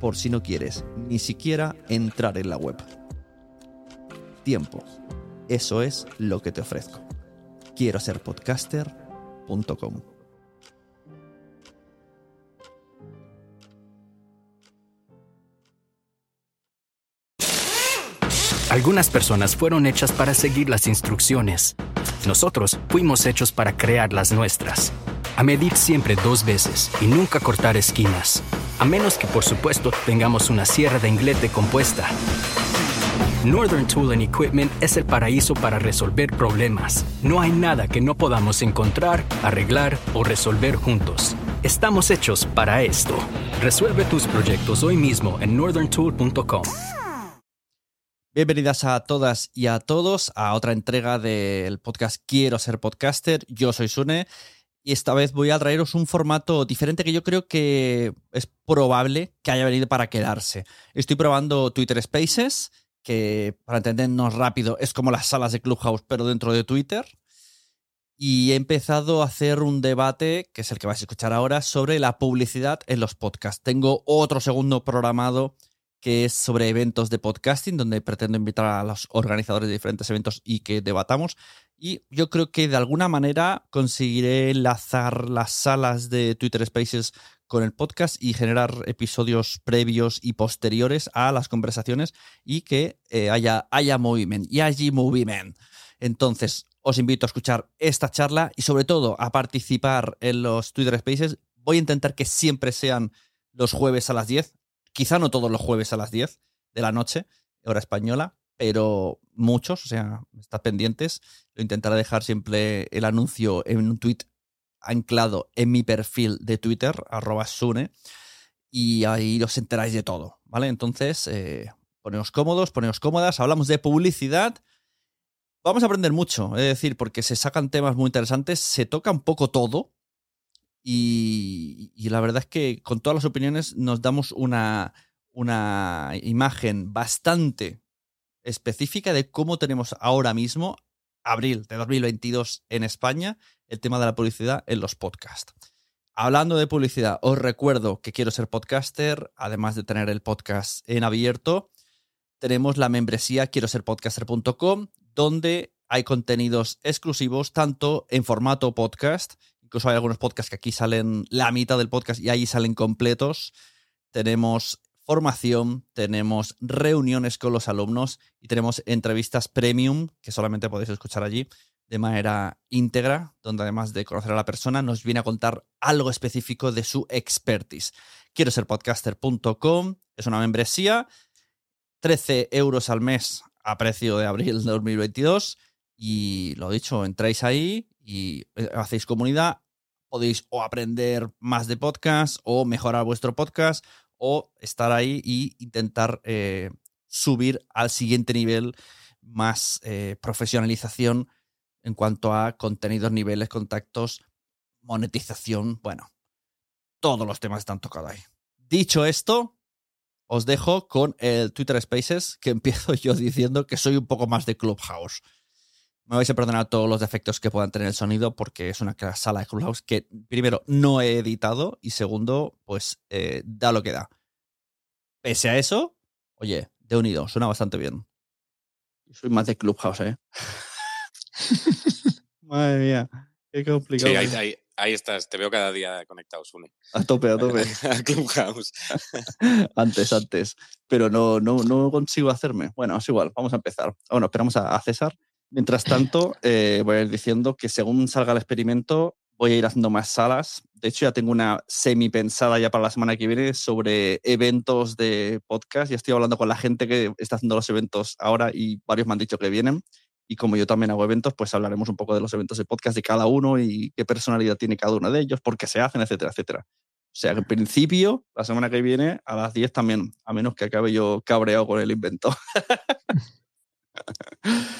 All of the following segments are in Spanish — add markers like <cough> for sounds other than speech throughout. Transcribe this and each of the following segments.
por si no quieres ni siquiera entrar en la web. Tiempo. Eso es lo que te ofrezco. Quiero ser podcaster.com. Algunas personas fueron hechas para seguir las instrucciones. Nosotros fuimos hechos para crear las nuestras. A medir siempre dos veces y nunca cortar esquinas. A menos que, por supuesto, tengamos una sierra de inglete compuesta. Northern Tool and Equipment es el paraíso para resolver problemas. No hay nada que no podamos encontrar, arreglar o resolver juntos. Estamos hechos para esto. Resuelve tus proyectos hoy mismo en northerntool.com. Bienvenidas a todas y a todos a otra entrega del podcast Quiero ser podcaster. Yo soy Sune y esta vez voy a traeros un formato diferente que yo creo que es probable que haya venido para quedarse. Estoy probando Twitter Spaces, que para entendernos rápido es como las salas de Clubhouse pero dentro de Twitter. Y he empezado a hacer un debate, que es el que vais a escuchar ahora, sobre la publicidad en los podcasts. Tengo otro segundo programado que es sobre eventos de podcasting, donde pretendo invitar a los organizadores de diferentes eventos y que debatamos. Y yo creo que de alguna manera conseguiré enlazar las salas de Twitter Spaces con el podcast y generar episodios previos y posteriores a las conversaciones y que eh, haya, haya movimiento y allí movimiento. Entonces, os invito a escuchar esta charla y sobre todo a participar en los Twitter Spaces. Voy a intentar que siempre sean los jueves a las 10 quizá no todos los jueves a las 10 de la noche, hora española, pero muchos, o sea, estad pendientes. Lo intentaré dejar siempre el anuncio en un tweet anclado en mi perfil de Twitter, arroba Sune, y ahí os enteráis de todo, ¿vale? Entonces, eh, poneos cómodos, poneos cómodas, hablamos de publicidad. Vamos a aprender mucho, es decir, porque se sacan temas muy interesantes, se toca un poco todo, y, la verdad es que con todas las opiniones nos damos una, una imagen bastante específica de cómo tenemos ahora mismo, abril de 2022 en España, el tema de la publicidad en los podcasts. Hablando de publicidad, os recuerdo que quiero ser podcaster, además de tener el podcast en abierto. tenemos la membresía quiero ser podcaster.com, donde hay contenidos exclusivos tanto en formato podcast, incluso hay algunos podcasts que aquí salen la mitad del podcast y ahí salen completos. Tenemos formación, tenemos reuniones con los alumnos y tenemos entrevistas premium que solamente podéis escuchar allí de manera íntegra, donde además de conocer a la persona, nos viene a contar algo específico de su expertise. Quiero ser podcaster.com, es una membresía, 13 euros al mes a precio de abril de 2022. Y lo dicho, entráis ahí y eh, hacéis comunidad. Podéis o aprender más de podcast o mejorar vuestro podcast o estar ahí e intentar eh, subir al siguiente nivel más eh, profesionalización en cuanto a contenidos, niveles, contactos, monetización, bueno, todos los temas están tocados ahí. Dicho esto, os dejo con el Twitter Spaces, que <laughs> empiezo yo diciendo que soy un poco más de Clubhouse. Me vais a perdonar todos los defectos que puedan tener el sonido porque es una sala de Clubhouse que primero no he editado y segundo, pues eh, da lo que da. Pese a eso, oye, de unido, suena bastante bien. Soy más de Clubhouse, ¿eh? <laughs> Madre mía, qué complicado. Sí, ahí, ahí, estás, te veo cada día conectado, Sune. A tope, a tope. <laughs> Clubhouse. <laughs> antes, antes. Pero no, no, no consigo hacerme. Bueno, es igual, vamos a empezar. Bueno, esperamos a, César. Mientras tanto, eh, voy a ir diciendo que según salga el experimento, voy a ir haciendo más salas. De hecho, ya tengo una semi pensada ya para la semana que viene sobre eventos de podcast. Ya estoy hablando con la gente que está haciendo los eventos ahora y varios me han dicho que vienen. Y como yo también hago eventos, pues hablaremos un poco de los eventos de podcast de cada uno y qué personalidad tiene cada uno de ellos, por qué se hacen, etcétera, etcétera. O sea en principio, la semana que viene, a las 10 también, a menos que acabe yo cabreado con el invento. <laughs>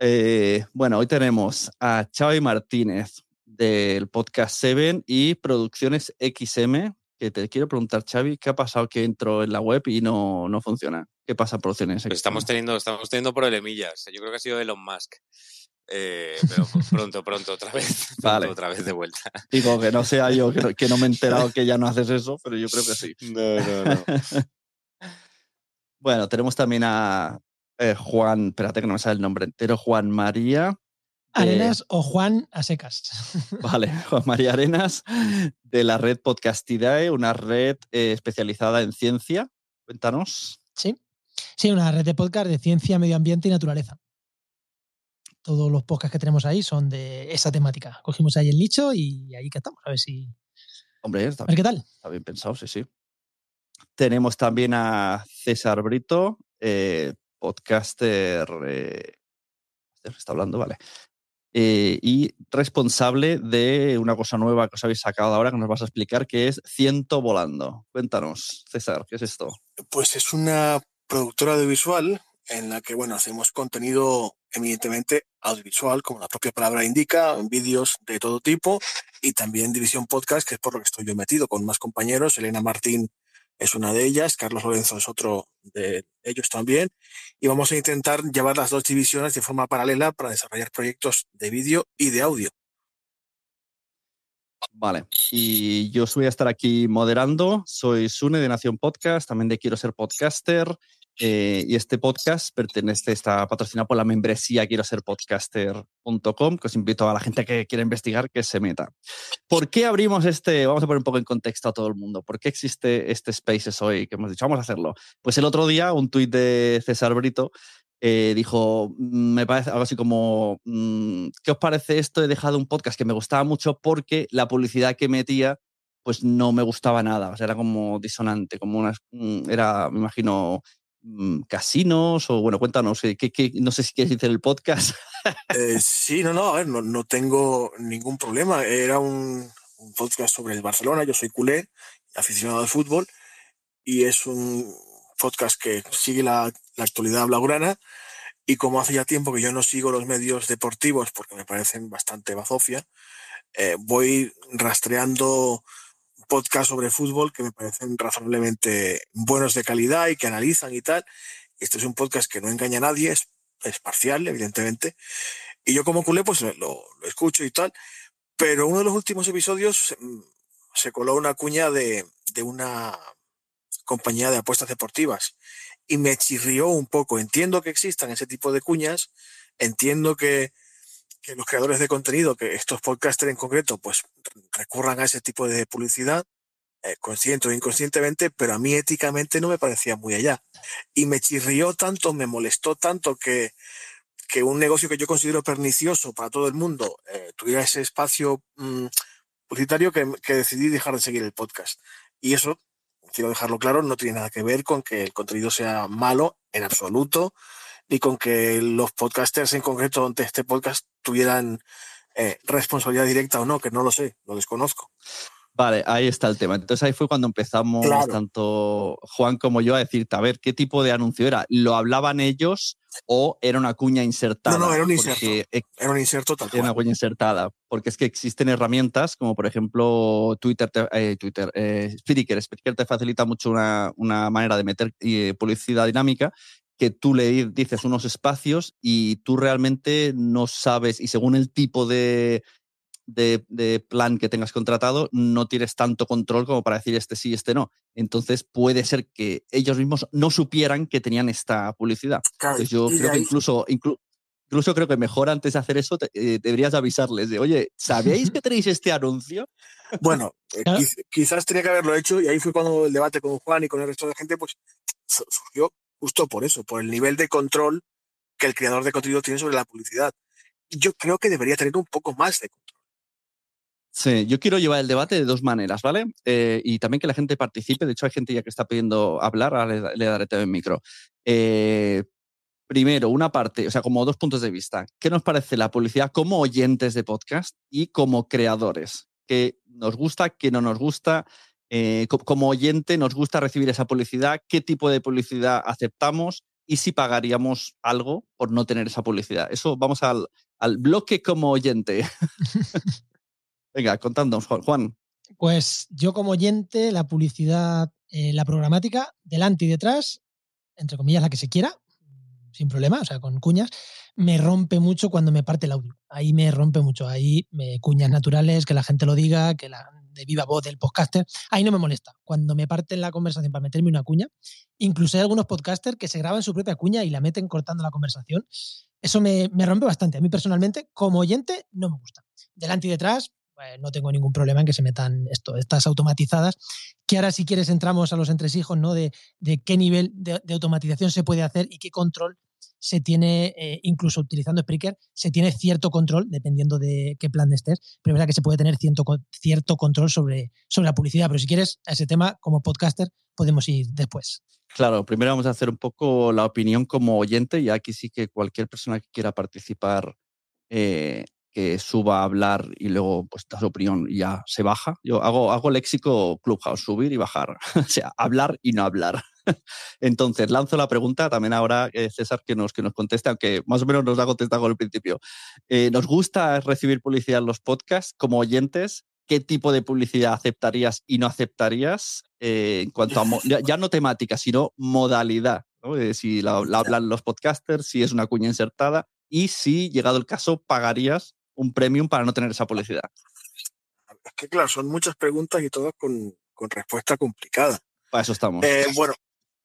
Eh, bueno, hoy tenemos a Xavi Martínez del podcast Seven y Producciones XM, que te quiero preguntar, Xavi, ¿qué ha pasado que entro en la web y no, no funciona? ¿Qué pasa en Producciones XM? Pues estamos teniendo, estamos teniendo problemillas. Yo creo que ha sido Elon Musk. Eh, pero pronto, pronto, otra vez. <laughs> Vale. otra vez de vuelta. Digo que no sea yo, que no, me he enterado <laughs> que ya no haces eso, pero yo creo que sí. No, no, no. <laughs> bueno, tenemos también a eh, Juan, espérate que no me sale el nombre entero, Juan María. Arenas o Juan a secas. <laughs> Vale, Juan María Arenas, de la red Podcastidae, una red eh, especializada en ciencia. Cuéntanos. Sí, sí, una red de podcast de ciencia, medio ambiente y naturaleza todos los podcasts que tenemos ahí son de esa temática. Cogimos ahí el nicho y ahí que estamos, a ver si. Hombre, está, a ver qué tal. Está bien pensado, sí, sí. Tenemos también a César Brito, eh, podcaster. Eh, está hablando, vale. Eh, y responsable de una cosa nueva que os habéis sacado ahora que nos vas a explicar, que es Ciento Volando. Cuéntanos, César, ¿qué es esto? Pues es una productora audiovisual en la que, bueno, hacemos contenido eminentemente audiovisual, como la propia palabra indica, vídeos de todo tipo y también división podcast, que es por lo que estoy yo metido con más compañeros. Elena Martín es una de ellas, Carlos Lorenzo es otro de ellos también. Y vamos a intentar llevar las dos divisiones de forma paralela para desarrollar proyectos de vídeo y de audio. Vale, y yo voy a estar aquí moderando. Soy Sune de Nación Podcast, también de Quiero Ser Podcaster eh, y este podcast pertenece, está patrocinado por la membresía quiero ser podcaster.com, que os invito a la gente que quiera investigar que se meta. ¿Por qué abrimos este? Vamos a poner un poco en contexto a todo el mundo. ¿Por qué existe este Spaces hoy? Que hemos dicho, vamos a hacerlo. Pues el otro día, un tuit de César Brito eh, dijo, mm, me parece algo así como, mm, ¿qué os parece esto? He dejado un podcast que me gustaba mucho porque la publicidad que metía pues no me gustaba nada, o sea, era como disonante, como una, mm, era, me imagino, casinos o bueno, cuéntanos, eh, ¿qué, no sé si quieres decir el podcast. Eh, sí, no, no, ver, no, tengo ningún problema. Era un, podcast sobre el Barcelona, yo soy culé, aficionado al fútbol, y es un podcast que sigue la, actualidad blaugrana. Y como hace ya tiempo que yo no sigo los medios deportivos porque me parecen bastante bazofia, eh, voy rastreando podcast sobre fútbol que me parecen razonablemente buenos de calidad y que analizan y tal. Este es un podcast que no engaña a nadie, es, parcial, evidentemente. Y yo como culé, pues lo, escucho y tal. Pero uno de los últimos episodios mm, se coló una cuña de, de una compañía de apuestas deportivas y me chirrió un poco. Entiendo que existan ese tipo de cuñas, entiendo que, que los creadores de contenido, que estos podcasters en concreto, pues recurran a ese tipo de publicidad, eh, consciente o inconscientemente, pero a mí éticamente no me parecía muy allá. Y me chirrió tanto, me molestó tanto que, que un negocio que yo considero pernicioso para todo el mundo eh, tuviera ese espacio mm, publicitario que, que decidí dejar de seguir el podcast. Y eso quiero dejarlo claro, no tiene nada que ver con que el contenido sea malo en absoluto, ni con que los podcasters en concreto de este podcast tuvieran eh, responsabilidad directa o no, que no lo sé, lo desconozco. Vale, ahí está el tema. Entonces ahí fue cuando empezamos, tanto Juan como yo, a decirte, a ver, ¿qué tipo de anuncio era? ¿Lo hablaban ellos o era una cuña insertada? No, no, era un inserto. Era un inserto tal Era una cuña insertada. Porque es que existen herramientas como, por ejemplo, Twitter, eh, Twitter eh, Spreaker. Spreaker te facilita mucho una, una manera de meter eh, publicidad dinámica que tú le dices unos espacios y tú realmente no sabes, y según el tipo de, de, plan que tengas contratado, no tienes tanto control como para decir este sí, este no. Entonces puede ser que ellos mismos no supieran que tenían esta publicidad. yo creo que incluso, incluso creo que mejor antes de hacer eso eh, deberías avisarles de, oye, ¿sabéis que <laughs> tenéis este anuncio? Bueno, eh, quizás tenía que haberlo hecho y ahí fue cuando el debate con Juan y con el resto de gente pues surgió justo por eso, por el nivel de control que el creador de contenido tiene sobre la publicidad. Yo creo que debería tener un poco más de control. Sí, yo quiero llevar el debate de dos maneras, ¿vale? Eh, y también que la gente participe. De hecho, hay gente ya que está pidiendo hablar, ahora le, daré también micro. Eh, primero, una parte, o sea, como dos puntos de vista. ¿Qué nos parece la publicidad como oyentes de podcast y como creadores? ¿Qué nos gusta, qué no nos gusta? Eh, como oyente, ¿nos gusta recibir esa publicidad? ¿Qué tipo de publicidad aceptamos? Y si pagaríamos algo por no tener esa publicidad. Eso vamos al, al bloque como oyente. <laughs> <laughs> Venga, contándonos, Juan. Pues yo como oyente, la publicidad, eh, la programática, delante y detrás, entre comillas, la que se quiera, sin problema, o sea, con cuñas, me rompe mucho cuando me parte el audio. Ahí me rompe mucho. Ahí me cuñas naturales, que la gente lo diga, que la de viva voz del podcaster, ahí no me molesta. Cuando me parten la conversación para meterme una cuña, incluso hay algunos podcasters que se graban su propia cuña y la meten cortando la conversación. Eso me, me rompe bastante. A mí personalmente, como oyente, no me gusta. Delante y detrás, pues, no tengo ningún problema en que se metan esto, estas automatizadas, que ahora si quieres entramos a los entresijos, ¿no? De, de qué nivel de, automatización se puede hacer y qué control se tiene, eh, incluso utilizando Spreaker, se tiene cierto control, dependiendo de qué plan estés, pero es verdad que se puede tener cierto, cierto control sobre, sobre la publicidad, pero si quieres, a ese tema, como podcaster, podemos ir después. Claro, primero vamos a hacer un poco la opinión como oyente y aquí sí que cualquier persona que quiera participar eh, que suba a hablar y luego pues da su opinión y ya se baja. Yo hago, hago léxico Clubhouse, subir y bajar. <laughs> o sea, hablar y no hablar. <laughs> Entonces, lanzo la pregunta también ahora, eh, César, que nos, que nos conteste, aunque más o menos nos ha contestado al principio. Eh, ¿Nos gusta recibir publicidad en los podcasts como oyentes? ¿Qué tipo de publicidad aceptarías y no aceptarías eh, en cuanto a, ya, no temática, sino modalidad? si la, la hablan los podcasters, si es una cuña insertada y si, llegado el caso, pagarías un premium para no tener esa publicidad? Es que claro, son muchas preguntas y todas con, respuesta complicada. Para eso estamos. Eh, bueno,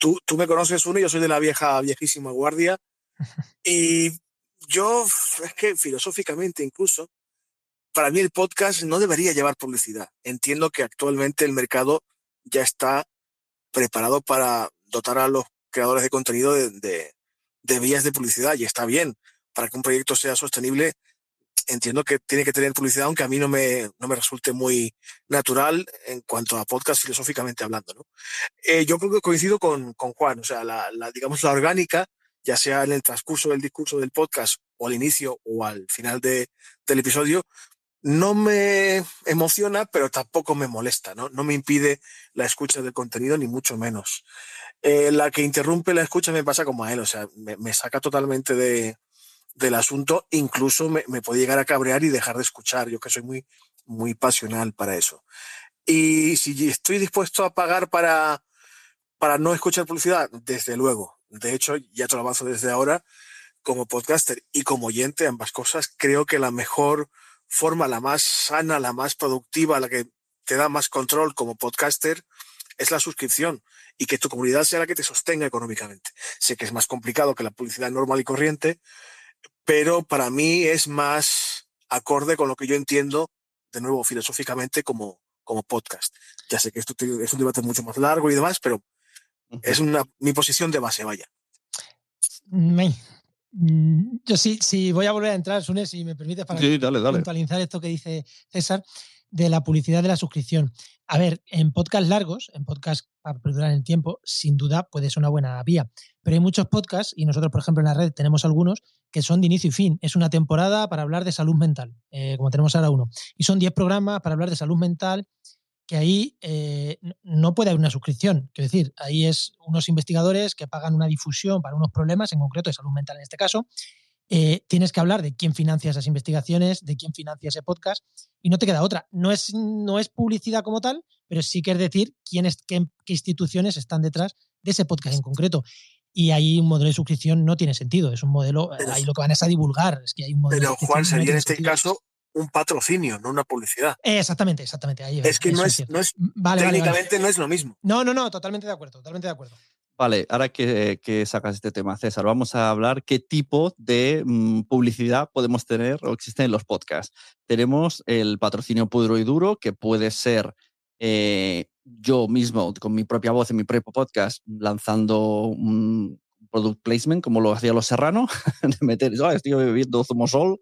tú, tú me conoces uno, yo soy de la vieja, viejísima guardia. <laughs> y yo, es que filosóficamente incluso, para mí el podcast no debería llevar publicidad. Entiendo que actualmente el mercado ya está preparado para dotar a los creadores de contenido de, de, de vías de publicidad y está bien. Para que un proyecto sea sostenible, entiendo que tiene que tener publicidad, aunque a mí no me, no me resulte muy natural en cuanto a podcast filosóficamente hablando. Eh, yo creo que coincido con, con Juan, o sea, la, digamos, la orgánica, ya sea en el transcurso del discurso del podcast o al inicio o al final de, del episodio, no me emociona, pero tampoco me molesta, ¿no? No me impide la escucha del contenido, ni mucho menos. Eh, la que interrumpe la escucha me pasa como a él, o sea, me, me saca totalmente de, del asunto, incluso me, puede llegar a cabrear y dejar de escuchar. Yo que soy muy, muy pasional para eso. Y si estoy dispuesto a pagar para, para no escuchar publicidad, desde luego. De hecho, ya avanzo desde ahora, como podcaster y como oyente, ambas cosas, creo que la mejor forma, la más sana, la más productiva, la que te da más control como podcaster, es la suscripción y que tu comunidad sea la que te sostenga económicamente. Sé que es más complicado que la publicidad normal y corriente, pero para mí es más acorde con lo que yo entiendo, de nuevo, filosóficamente como, como podcast. Ya sé que esto es un debate mucho más largo y demás, pero es una, mi posición de base, vaya. Mm, yo sí, sí voy a volver a entrar, Sune, si me permites, para sí, puntualizar esto que dice César de la publicidad de la suscripción. A ver, en podcasts largos, en podcasts para perdurar el tiempo, sin duda puede ser una buena vía. Pero hay muchos podcasts, y nosotros, por ejemplo, en la red tenemos algunos, que son de inicio y fin. Es una temporada para hablar de salud mental, eh, como tenemos ahora uno. Y son 10 programas para hablar de salud mental que ahí eh, no puede haber una suscripción. Quiero decir, ahí es unos investigadores que pagan una difusión para unos problemas, en concreto de salud mental en este caso. Eh, tienes que hablar de quién financia esas investigaciones, de quién financia ese podcast, y no te queda otra. No es, no es publicidad como tal, pero sí que es decir quién qué, instituciones están detrás de ese podcast en concreto. Y ahí un modelo de suscripción no tiene sentido. Es un modelo, ahí lo que van es a divulgar. Es que hay un modelo pero Juan, sería en este caso un patrocinio, no una publicidad. Exactamente, exactamente. Ahí, es que no es, no es técnicamente no es lo mismo. No, no, no, totalmente de acuerdo, totalmente de acuerdo. Vale, ahora que, que, sacas este tema, César, vamos a hablar qué tipo de mm, publicidad podemos tener o existen en los podcasts. Tenemos el patrocinio puro y duro, que puede ser eh, yo mismo, con mi propia voz en mi propio podcast, lanzando un product placement, como lo hacía Los Serrano, <laughs> de meter, oh, estoy bebiendo Zumosol,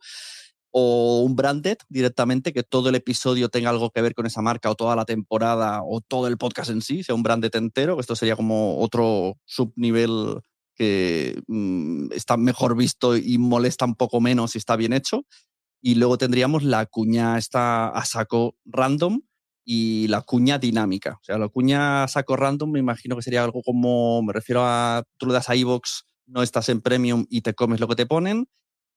o un branded directamente, que todo el episodio tenga algo que ver con esa marca o toda la temporada o todo el podcast en sí, sea un branded entero, esto sería como otro subnivel que mm, está mejor visto y molesta un poco menos si está bien hecho. Y luego tendríamos la cuña esta a saco random y la cuña dinámica. O sea, la cuña saco random me imagino que sería algo como, me refiero a, tú le das a iVoox, no estás en premium y te comes lo que te ponen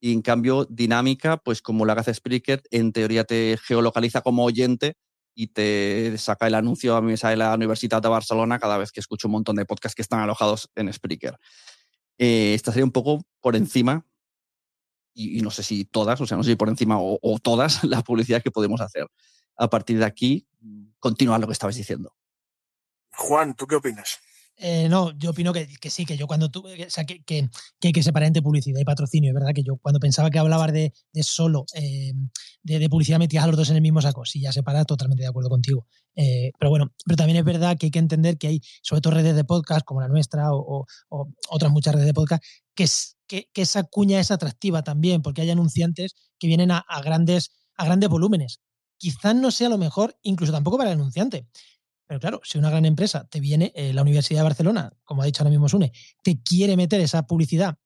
y en cambio, dinámica, pues como la hace Spreaker, en teoría te geolocaliza como oyente y te saca el anuncio a mí de la Universidad de Barcelona cada vez que escucho un montón de podcasts que están alojados en Spreaker. Eh, esta sería un poco por encima, y, no sé si todas, o sea, no sé si por encima o todas <laughs> las publicidades que podemos hacer. A partir de aquí, continúa lo que estabas diciendo. Juan, ¿tú qué opinas? Eh, no, yo opino que, sí, que yo cuando tuve, o sea, que, que, hay que separar entre publicidad y patrocinio, es verdad que yo cuando pensaba que hablabas de, solo eh, de, publicidad metías a los dos en el mismo saco, sí, ya separar, totalmente de acuerdo contigo. Eh, pero bueno, pero también es verdad que hay que entender que hay, sobre todo redes de podcast como la nuestra o, otras muchas redes de podcast, que, es, que, esa cuña es atractiva también, porque hay anunciantes que vienen a, grandes, a grandes volúmenes. Quizás no sea lo mejor, incluso tampoco para el anunciante. Pero claro, si una gran empresa te viene, eh, la Universidad de Barcelona, como ha dicho ahora mismo Sune, te quiere meter esa publicidad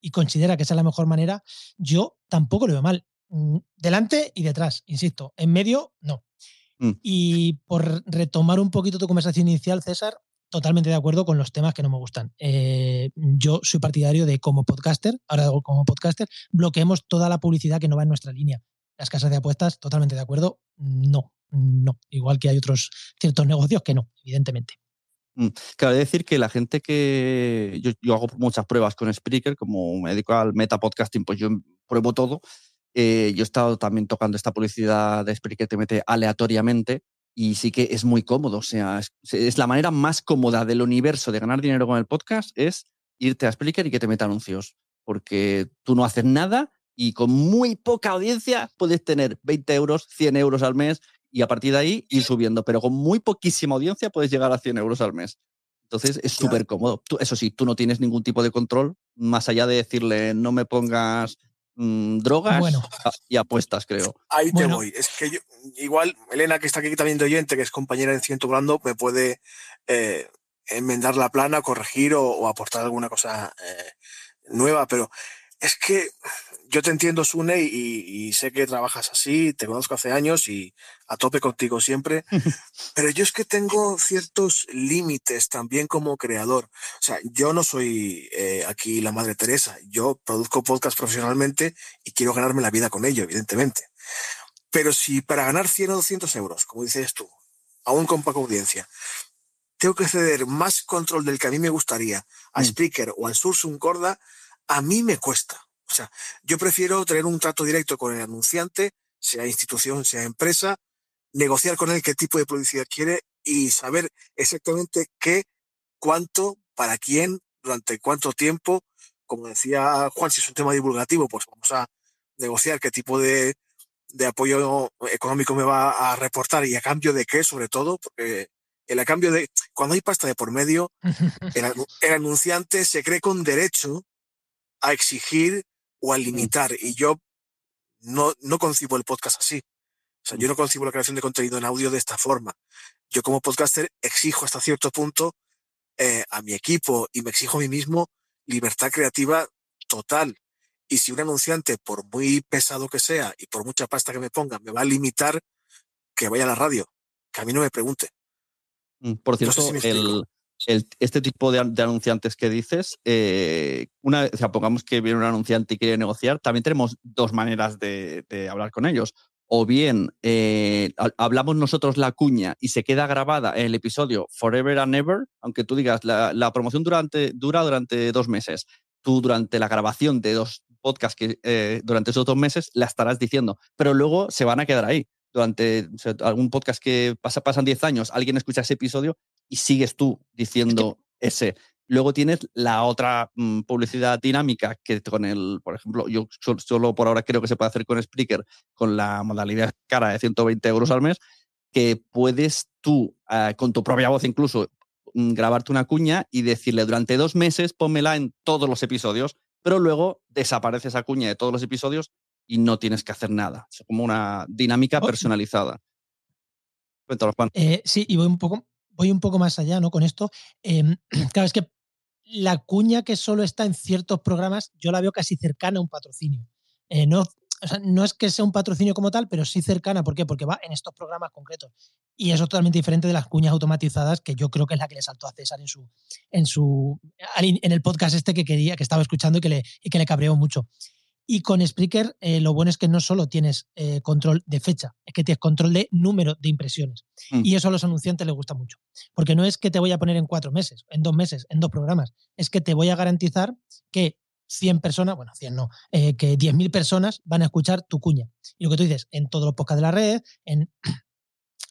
y considera que esa es la mejor manera, yo tampoco lo veo mal. Mm, delante y detrás, insisto. En medio, no. Mm. Y por retomar un poquito tu conversación inicial, César, totalmente de acuerdo con los temas que no me gustan. Eh, yo soy partidario de como podcaster, ahora como podcaster, bloqueemos toda la publicidad que no va en nuestra línea. Las casas de apuestas, totalmente de acuerdo, no no. Igual que hay otros ciertos negocios que no, evidentemente. Mm, claro, decir que la gente que. Yo, hago muchas pruebas con Spreaker, como me dedico al meta podcasting, pues yo pruebo todo. Eh, yo he estado también tocando esta publicidad de Spreaker, te mete aleatoriamente y sí que es muy cómodo. O sea, es, la manera más cómoda del universo de ganar dinero con el podcast es irte a Spreaker y que te meta anuncios. Porque tú no haces nada y con muy poca audiencia puedes tener 20 euros, 100 euros al mes y a partir de ahí ir subiendo, pero con muy poquísima audiencia puedes llegar a 100 euros al mes. Entonces es súper cómodo. eso sí, tú no tienes ningún tipo de control, más allá de decirle no me pongas mm, drogas y apuestas, creo. Ahí te voy. Es que yo, igual, Elena, que está aquí también de oyente, que es compañera en Ciento Blando, me puede eh, enmendar la plana, corregir o, aportar alguna cosa eh, nueva, pero es que yo te entiendo, Sune, y, sé que trabajas así, te conozco hace años y a tope contigo siempre, <laughs> pero yo es que tengo ciertos límites también como creador. O sea, yo no soy eh, aquí la Madre Teresa, yo produzco podcast profesionalmente y quiero ganarme la vida con ello, evidentemente. Pero si para ganar 100 o 200 euros, como dices tú, aún con poca audiencia, tengo que ceder más control del que a mí me gustaría a mm. Spreaker o al Sursum Corda, a mí me cuesta. O sea, yo prefiero tener un trato directo con el anunciante, sea institución, sea empresa, negociar con él qué tipo de publicidad quiere y saber exactamente qué, cuánto, para quién, durante cuánto tiempo. Como decía Juan, si es un tema divulgativo, pues vamos a negociar qué tipo de, de apoyo económico me va a reportar y a cambio de qué, sobre todo, porque el a cambio de, cuando hay pasta de por medio, <laughs> el, anunciante se cree con derecho a exigir o a limitar. Y yo no, no concibo el podcast así. O sea, yo no concibo la creación de contenido en audio de esta forma. Yo como podcaster exijo hasta cierto punto eh, a mi equipo y me exijo a mí mismo libertad creativa total. Y si un anunciante, por muy pesado que sea y por mucha pasta que me ponga, me va a limitar, que vaya a la radio, que a mí no me pregunte. Mm, por cierto, este tipo de, anunciantes que dices, eh, una o pongamos que viene un anunciante y quiere negociar, también tenemos dos maneras de, hablar con ellos. O bien eh, hablamos nosotros la cuña y se queda grabada en el episodio Forever and Ever, aunque tú digas, la, promoción durante, dura durante dos meses. Tú durante la grabación de dos podcasts que eh, durante esos dos meses la estarás diciendo, pero luego se van a quedar ahí durante algún podcast que pasa, pasan 10 años, alguien escucha ese episodio y sigues tú diciendo ese. Luego tienes la otra mm, publicidad dinámica que con el, por ejemplo, yo solo, por ahora creo que se puede hacer con Spreaker, con la modalidad cara de 120 euros al mes, que puedes tú, ah, con tu propia voz incluso, mm, grabarte una cuña y decirle durante dos meses pónmela en todos los episodios, pero luego desaparece esa cuña de todos los episodios y no tienes que hacer nada. Es como una dinámica personalizada. Cuéntalo, Juan. Eh, sí, y voy un poco, voy un poco más allá ¿no? con esto. Em, <clears throat> claro, es que la cuña que solo está en ciertos programas, yo la veo casi cercana a un patrocinio. Eh, no, no es que sea un patrocinio como tal, pero sí cercana. ¿Por qué? Porque va en estos programas concretos. Y eso es totalmente diferente de las cuñas automatizadas, que yo creo que es la que le saltó a César en su, en su en el podcast este que quería, que estaba escuchando y que le, y que le cabreó mucho. Y con Spreaker eh, lo bueno es que no solo tienes eh, control de fecha, es que tienes control de número de impresiones. Mm. Y eso a los anunciantes les gusta mucho. Porque no es que te voy a poner en cuatro meses, en dos meses, en dos programas. Es que te voy a garantizar que 100 personas, bueno, 100 no, eh, que 10.000 personas van a escuchar tu cuña. Y lo que tú dices, en todos los podcasts de la red, en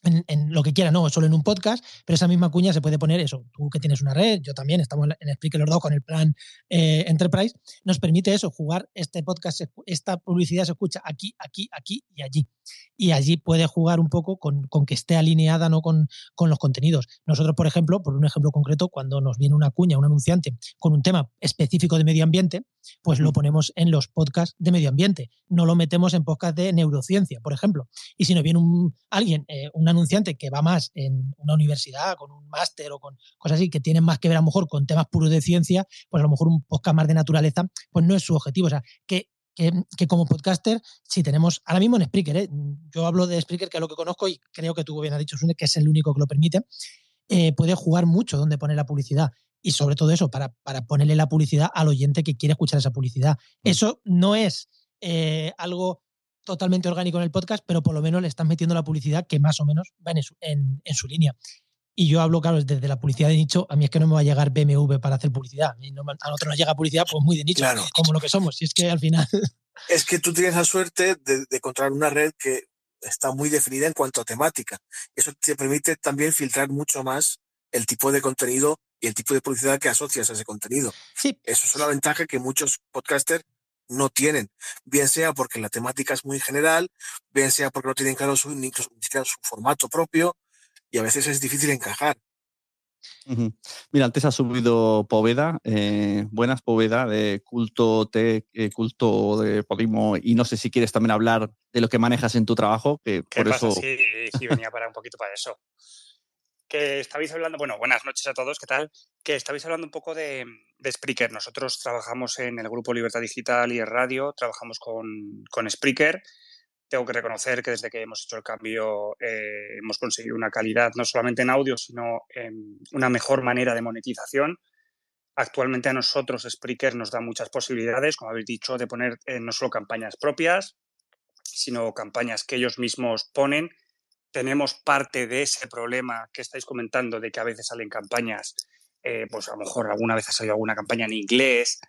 en, lo que quiera, no solo en un podcast, pero esa misma cuña se puede poner eso. Tú que tienes una red, yo también, estamos en Explique los dos con el plan eh, Enterprise, nos permite eso, jugar este podcast, esta publicidad se escucha aquí, aquí, aquí y allí. Y allí puede jugar un poco con, que esté alineada ¿no? Con, con, los contenidos. Nosotros, por ejemplo, por un ejemplo concreto, cuando nos viene una cuña, un anunciante con un tema específico de medio ambiente, pues lo ponemos en los podcasts de medio ambiente. No lo metemos en podcasts de neurociencia, por ejemplo. Y si nos viene un, alguien, eh, un anunciante que va más en una universidad, con un máster o con cosas así, que tienen más que ver a lo mejor con temas puros de ciencia, pues a lo mejor un podcast más de naturaleza, pues no es su objetivo. O sea, que que, como podcaster, si tenemos, ahora mismo en Spreaker, ¿eh? yo hablo de Spreaker, que es lo que conozco y creo que tú bien has dicho, Sune, que es el único que lo permite, eh, puede jugar mucho donde pone la publicidad. Y sobre todo eso, para, para, ponerle la publicidad al oyente que quiere escuchar esa publicidad. Mm. Eso no es eh, algo totalmente orgánico en el podcast, pero por lo menos le están metiendo la publicidad que más o menos va en su, en, su línea. Y yo hablo, claro, desde la publicidad de nicho, a mí es que no me va a llegar BMW para hacer publicidad. A, nosotros nos llega publicidad pues muy de nicho, como lo que somos. Y es que al final... <laughs> Es que tú tienes la suerte de, encontrar una red que está muy definida en cuanto a temática. Eso te permite también filtrar mucho más el tipo de contenido y el tipo de publicidad que asocias a ese contenido. Sí. Eso es una ventaja que muchos podcasters no tienen, bien sea porque la temática es muy general, bien sea porque no tienen claro su, ni su formato propio y a veces es difícil encajar. Mira, antes ha subido Poveda, eh, buenas Poveda, de culto T, eh, culto de Podimo, y no sé si quieres también hablar de lo que manejas en tu trabajo, que por eso... Sí, sí, venía para un poquito para eso. <laughs> Que estabais hablando, bueno, buenas noches a todos, ¿qué tal? Que estabais hablando un poco de, de Spreaker. Nosotros trabajamos en el grupo Libertad Digital y radio, trabajamos con, con Spreaker. Tengo que reconocer que desde que hemos hecho el cambio eh, hemos conseguido una calidad no solamente en audio, sino en una mejor manera de monetización. Actualmente a nosotros Spreaker nos da muchas posibilidades, como habéis dicho, de poner eh, no solo campañas propias, sino campañas que ellos mismos ponen. Tenemos parte de ese problema que estáis comentando de que a veces salen campañas eh, pues a lo mejor alguna vez ha salido alguna campaña en inglés,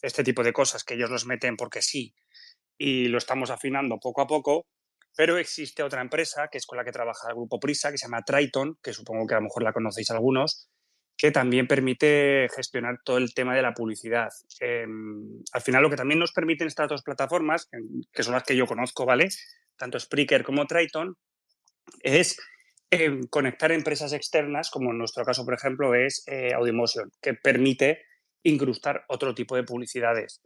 este tipo de cosas que ellos los meten porque sí y lo estamos afinando poco a poco. Pero existe otra empresa, que es con la que trabaja el grupo Prisa, que se llama Triton, que supongo que a lo mejor la conocéis algunos, que también permite gestionar todo el tema de la publicidad. Em, al final, lo que también nos permiten estas dos plataformas, que son las que yo conozco, ¿vale? Tanto Spreaker como Triton, es em, conectar empresas externas, como en nuestro caso, por ejemplo, es eh, Audiomotion, que permite incrustar otro tipo de publicidades.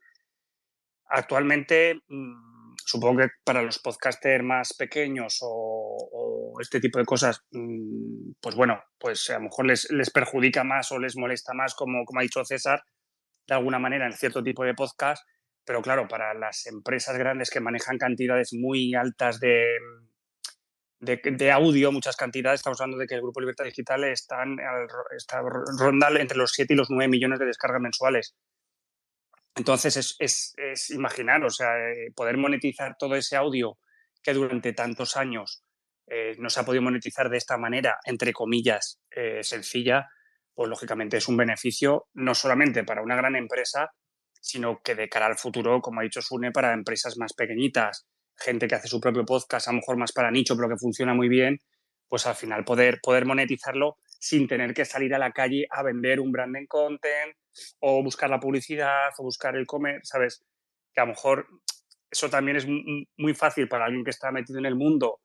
Actualmente, mm, supongo que para los podcasters más pequeños o, este tipo de cosas, mm, pues bueno, pues a lo mejor les, perjudica más o les molesta más, como, como ha dicho César, de alguna manera en cierto tipo de podcast, pero claro, para las empresas grandes que manejan cantidades muy altas de, de, audio, muchas cantidades, estamos hablando de que el Grupo Libertad Digital están, está ronda entre los 7 y los 9 millones de descargas mensuales. Entonces, es, es, es imaginar, o sea, eh, poder monetizar todo ese audio que durante tantos años eh, no se ha podido monetizar de esta manera, entre comillas, eh, sencilla, pues lógicamente es un beneficio no solamente para una gran empresa, sino que de cara al futuro, como ha dicho Sune, para empresas más pequeñitas, gente que hace su propio podcast, a lo mejor más para nicho, pero que funciona muy bien, pues al final poder, poder monetizarlo sin tener que salir a la calle a vender un branding content o buscar la publicidad o buscar el comer, ¿sabes? Que a lo mejor eso también es muy fácil para alguien que está metido en el mundo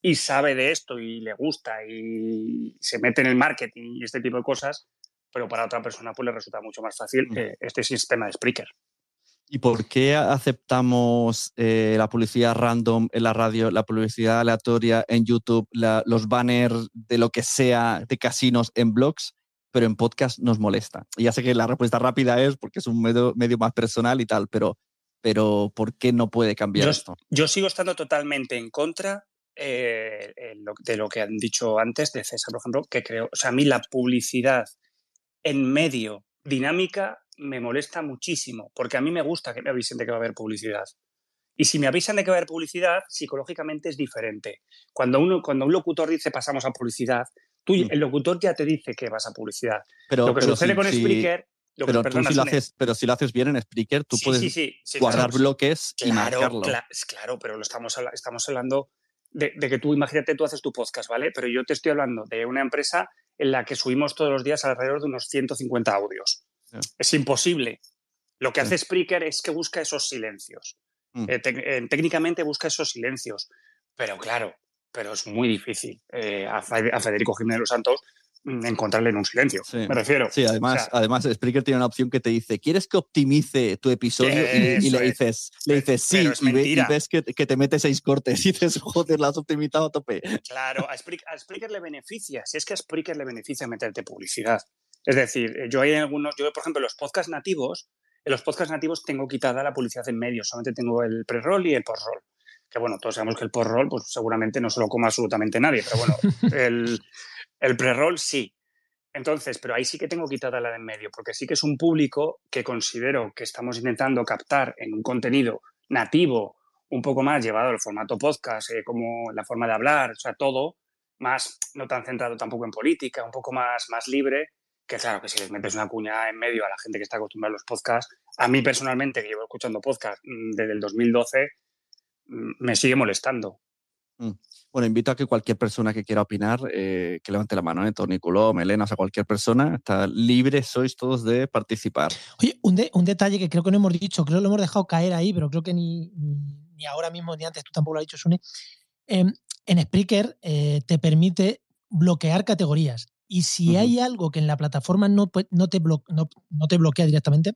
y sabe de esto y le gusta y se mete en el marketing y este tipo de cosas, pero para otra persona pues le resulta mucho más fácil este sistema de Spreaker. ¿Y por qué aceptamos eh, la publicidad random en la radio, la publicidad aleatoria en YouTube, los banners de lo que sea de casinos en blogs, pero en podcast nos molesta? Y ya sé que la respuesta rápida es porque es un medio, medio más personal y tal, pero, pero ¿por qué no puede cambiar esto? Yo sigo estando totalmente en contra eh, de lo que han dicho antes de César, por ejemplo, que creo, o sea, a mí la publicidad en medio dinámica me molesta muchísimo, porque a mí me gusta que me avisen de que va a haber publicidad. Y si me avisan de que va a haber publicidad, psicológicamente es diferente. Cuando, uno, cuando un locutor dice pasamos a publicidad, tú, mm. el locutor ya te dice que vas a publicidad. Pero, lo que sucede con Spreaker... pero, si lo haces, pero si lo haces bien en Spreaker, tú puedes guardar bloques y marcarlo. Claro, pero lo estamos, estamos hablando de, de, que tú, imagínate, tú haces tu podcast, ¿vale? Pero yo te estoy hablando de una empresa en la que subimos todos los días alrededor de unos 150 audios. Es imposible. Lo que hace Spreaker es que busca esos silencios. Mm. Eh, eh, técnicamente busca esos silencios. Pero claro, pero es muy difícil eh, a, Federico Jiménez Los Santos mm, encontrarle en un silencio. Me refiero. Sí, además, además Spreaker tiene una opción que te dice, ¿quieres que optimice tu episodio? Y, le dices, le dices sí, y, ves que, te mete seis cortes y dices, joder, la has optimizado a tope. Claro, a Spreaker, le beneficia. Si es que a Spreaker le beneficia meterte publicidad. Es decir, eh, yo hay algunos, yo por ejemplo, los podcasts nativos, en los podcasts nativos tengo quitada la publicidad en medio, solamente tengo el pre-roll y el post-roll. Que bueno, todos sabemos que el post-roll, pues seguramente no se lo coma absolutamente nadie, pero bueno, <laughs> el, el pre-roll sí. Entonces, pero ahí sí que tengo quitada la de en medio, porque sí que es un público que considero que estamos intentando captar en un contenido nativo, un poco más llevado al formato podcast, eh, como la forma de hablar, o sea, todo, más no tan centrado tampoco en política, un poco más, más libre, que claro, que si les metes una cuña en medio a la gente que está acostumbrada a los podcasts, a mí personalmente, que llevo escuchando podcast mm, desde el 2012, mm, me sigue molestando. Mm. Bueno, invito a que cualquier persona que quiera opinar, eh, que levante la mano, ¿eh? Torniculó, Melena, o sea, cualquier persona, está libre, sois todos de participar. Oye, un, un, detalle que creo que no hemos dicho, creo que lo hemos dejado caer ahí, pero creo que ni, ni, ahora mismo ni antes tú tampoco lo has dicho, Sune. Em, en Spreaker eh, te permite bloquear categorías. Y si hay algo que en la plataforma no, no, te no, te bloquea directamente,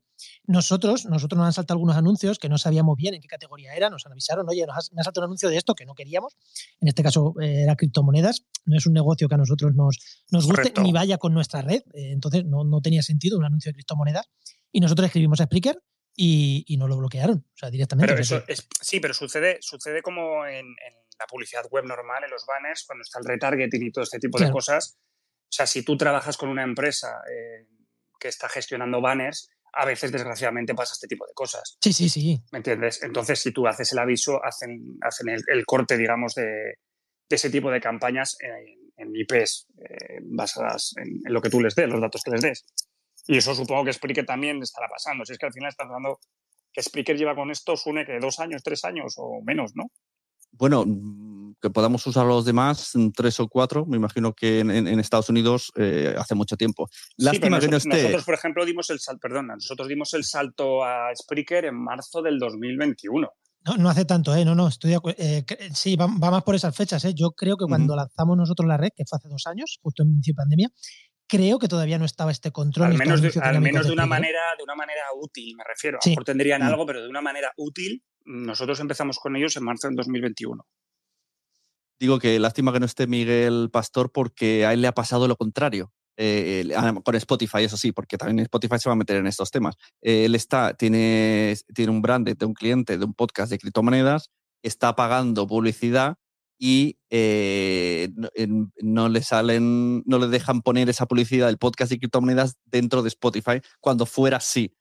nosotros, nosotros nos han saltado algunos anuncios que no sabíamos bien en qué categoría era, nos avisaron, oye, nos me ha saltado un anuncio de esto que no queríamos. En este caso eh, era criptomonedas, no es un negocio que a nosotros nos, nos guste ni vaya con nuestra red, eh, entonces no, no, tenía sentido un anuncio de criptomonedas. Y nosotros escribimos a Spreaker y, y no lo bloquearon, o sea, directamente. Pero eso es, sí, pero sucede, sucede como en, la publicidad web normal, en los banners, cuando está el retargeting y todo este tipo de cosas o sea, si tú trabajas con una empresa eh, que está gestionando banners, a veces desgraciadamente pasa este tipo de cosas. Sí, sí, sí. ¿Me entiendes? Entonces, si tú haces el aviso, hacen, hacen el, corte, digamos, de, ese tipo de campañas en, IPs eh, basadas en, lo que tú les des, los datos que les des. Y eso supongo que Spreaker también estará pasando. Si es que al final estás hablando que Spreaker lleva con esto, suene que dos años, tres años o menos, ¿no? Bueno, que podamos usar los demás, mm, tres o cuatro, me imagino que en, Estados Unidos eh, hace mucho tiempo. Lástima que no esté. Nosotros, por ejemplo, dimos el salto, perdona, nosotros dimos el salto a Spreaker en marzo del 2021. No, no hace tanto, ¿eh? No, no, estoy eh, sí, va, más por esas fechas, ¿eh? Yo creo que cuando lanzamos nosotros la red, que fue hace dos años, justo en inicio de pandemia, creo que todavía no estaba este control. Al menos, de, al menos de, una manera, de una manera útil, me refiero. A lo mejor tendrían mm. algo, pero de una manera útil. Nosotros empezamos con ellos en marzo del 2021. Digo que lástima que no esté Miguel Pastor porque a él le ha pasado lo contrario. Eh, ah, con Spotify, eso sí, porque también Spotify se va a meter en estos temas. él está, tiene, tiene un brand de un cliente de un podcast de criptomonedas, está pagando publicidad y eh, no, le salen, no le dejan poner esa publicidad del podcast de criptomonedas dentro de Spotify cuando fuera así.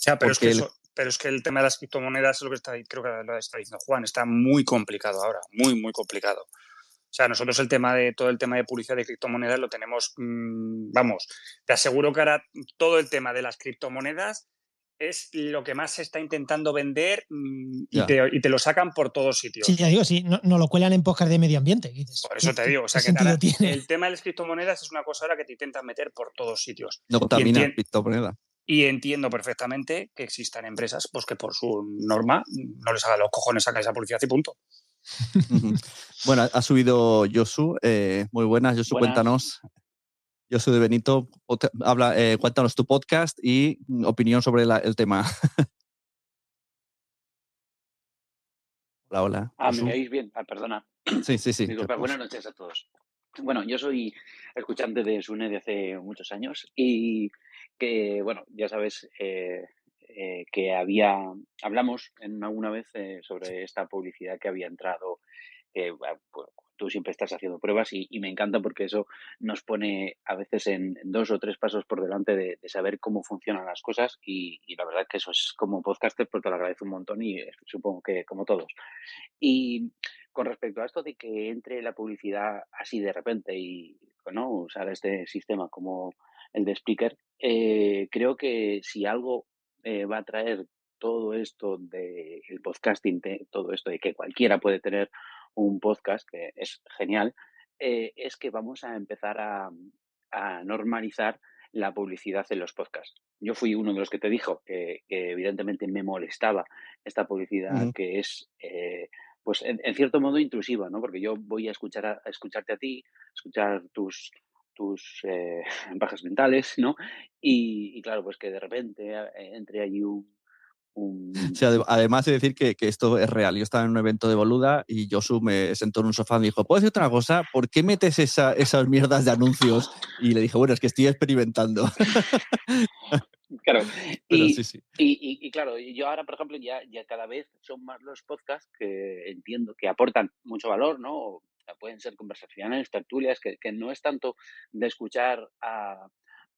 Ya, pero es, que pero es que el tema de las criptomonedas es lo que está, creo que lo está diciendo Juan, está muy complicado ahora, muy, muy complicado. O sea, nosotros el tema de todo el tema de publicidad de criptomonedas lo tenemos, mm, vamos, te aseguro que ahora todo el tema de las criptomonedas es lo que más se está intentando vender mm, y, te, lo sacan por todos sitios. Sí, ya digo, sí, no, lo cuelan en podcast de medio ambiente. por eso te digo, o sea que el tema de las criptomonedas es una cosa ahora que te intentan meter por todos sitios. No contamina criptomoneda. Y entiendo perfectamente que existan empresas pues que por su norma no les haga los cojones sacar esa publicidad y punto. bueno, ha subido Josu. Eh, muy buenas, Josu, cuéntanos. Josu de Benito, habla, eh, cuéntanos tu podcast y opinión sobre el tema. <laughs> hola, hola. Ah, ¿me oís bien? Ah, perdona. Sí, sí, sí. <clears throat> buenas noches a todos. Bueno, yo soy escuchante de Sune de hace muchos años y que, bueno, ya sabes, eh, eh, que había, hablamos en alguna vez eh, sobre esta publicidad que había entrado. Pues, tú siempre estás haciendo pruebas y, me encanta porque eso nos pone a veces en, dos o tres pasos por delante de, saber cómo funcionan las cosas y, la verdad que eso es como podcaster, pues te lo agradezco un montón y supongo que como todos. Y con respecto a esto de que entre la publicidad así de repente y ¿no? usar este sistema como el de Speaker, eh, creo que si algo eh, va a traer todo esto del el podcasting, todo esto de que cualquiera puede tener un podcast, que es genial, eh, es que vamos a empezar a, normalizar la publicidad en los podcasts. Yo fui uno de los que te dijo que, evidentemente me molestaba esta publicidad que es, pues en, cierto modo intrusiva, ¿no? Porque yo voy a escuchar a, escucharte a ti, escuchar tus tus eh, <laughs> bajas mentales, ¿no? Y, claro, pues que de repente eh, entre allí un... <laughs> además de decir que, esto es real, yo estaba en un evento de Boluda y Josu me sentó en un sofá y dijo, ¿puedo decir otra cosa? ¿Por qué metes esas mierdas de anuncios? Y le dije, bueno, es que estoy experimentando. <laughs> Claro, y, sí, sí. Y, claro, yo ahora, por ejemplo, ya, ya cada vez son más los podcasts que entiendo que aportan mucho valor, ¿no? Pueden ser conversaciones, tertulias, que, que no es tanto de escuchar a,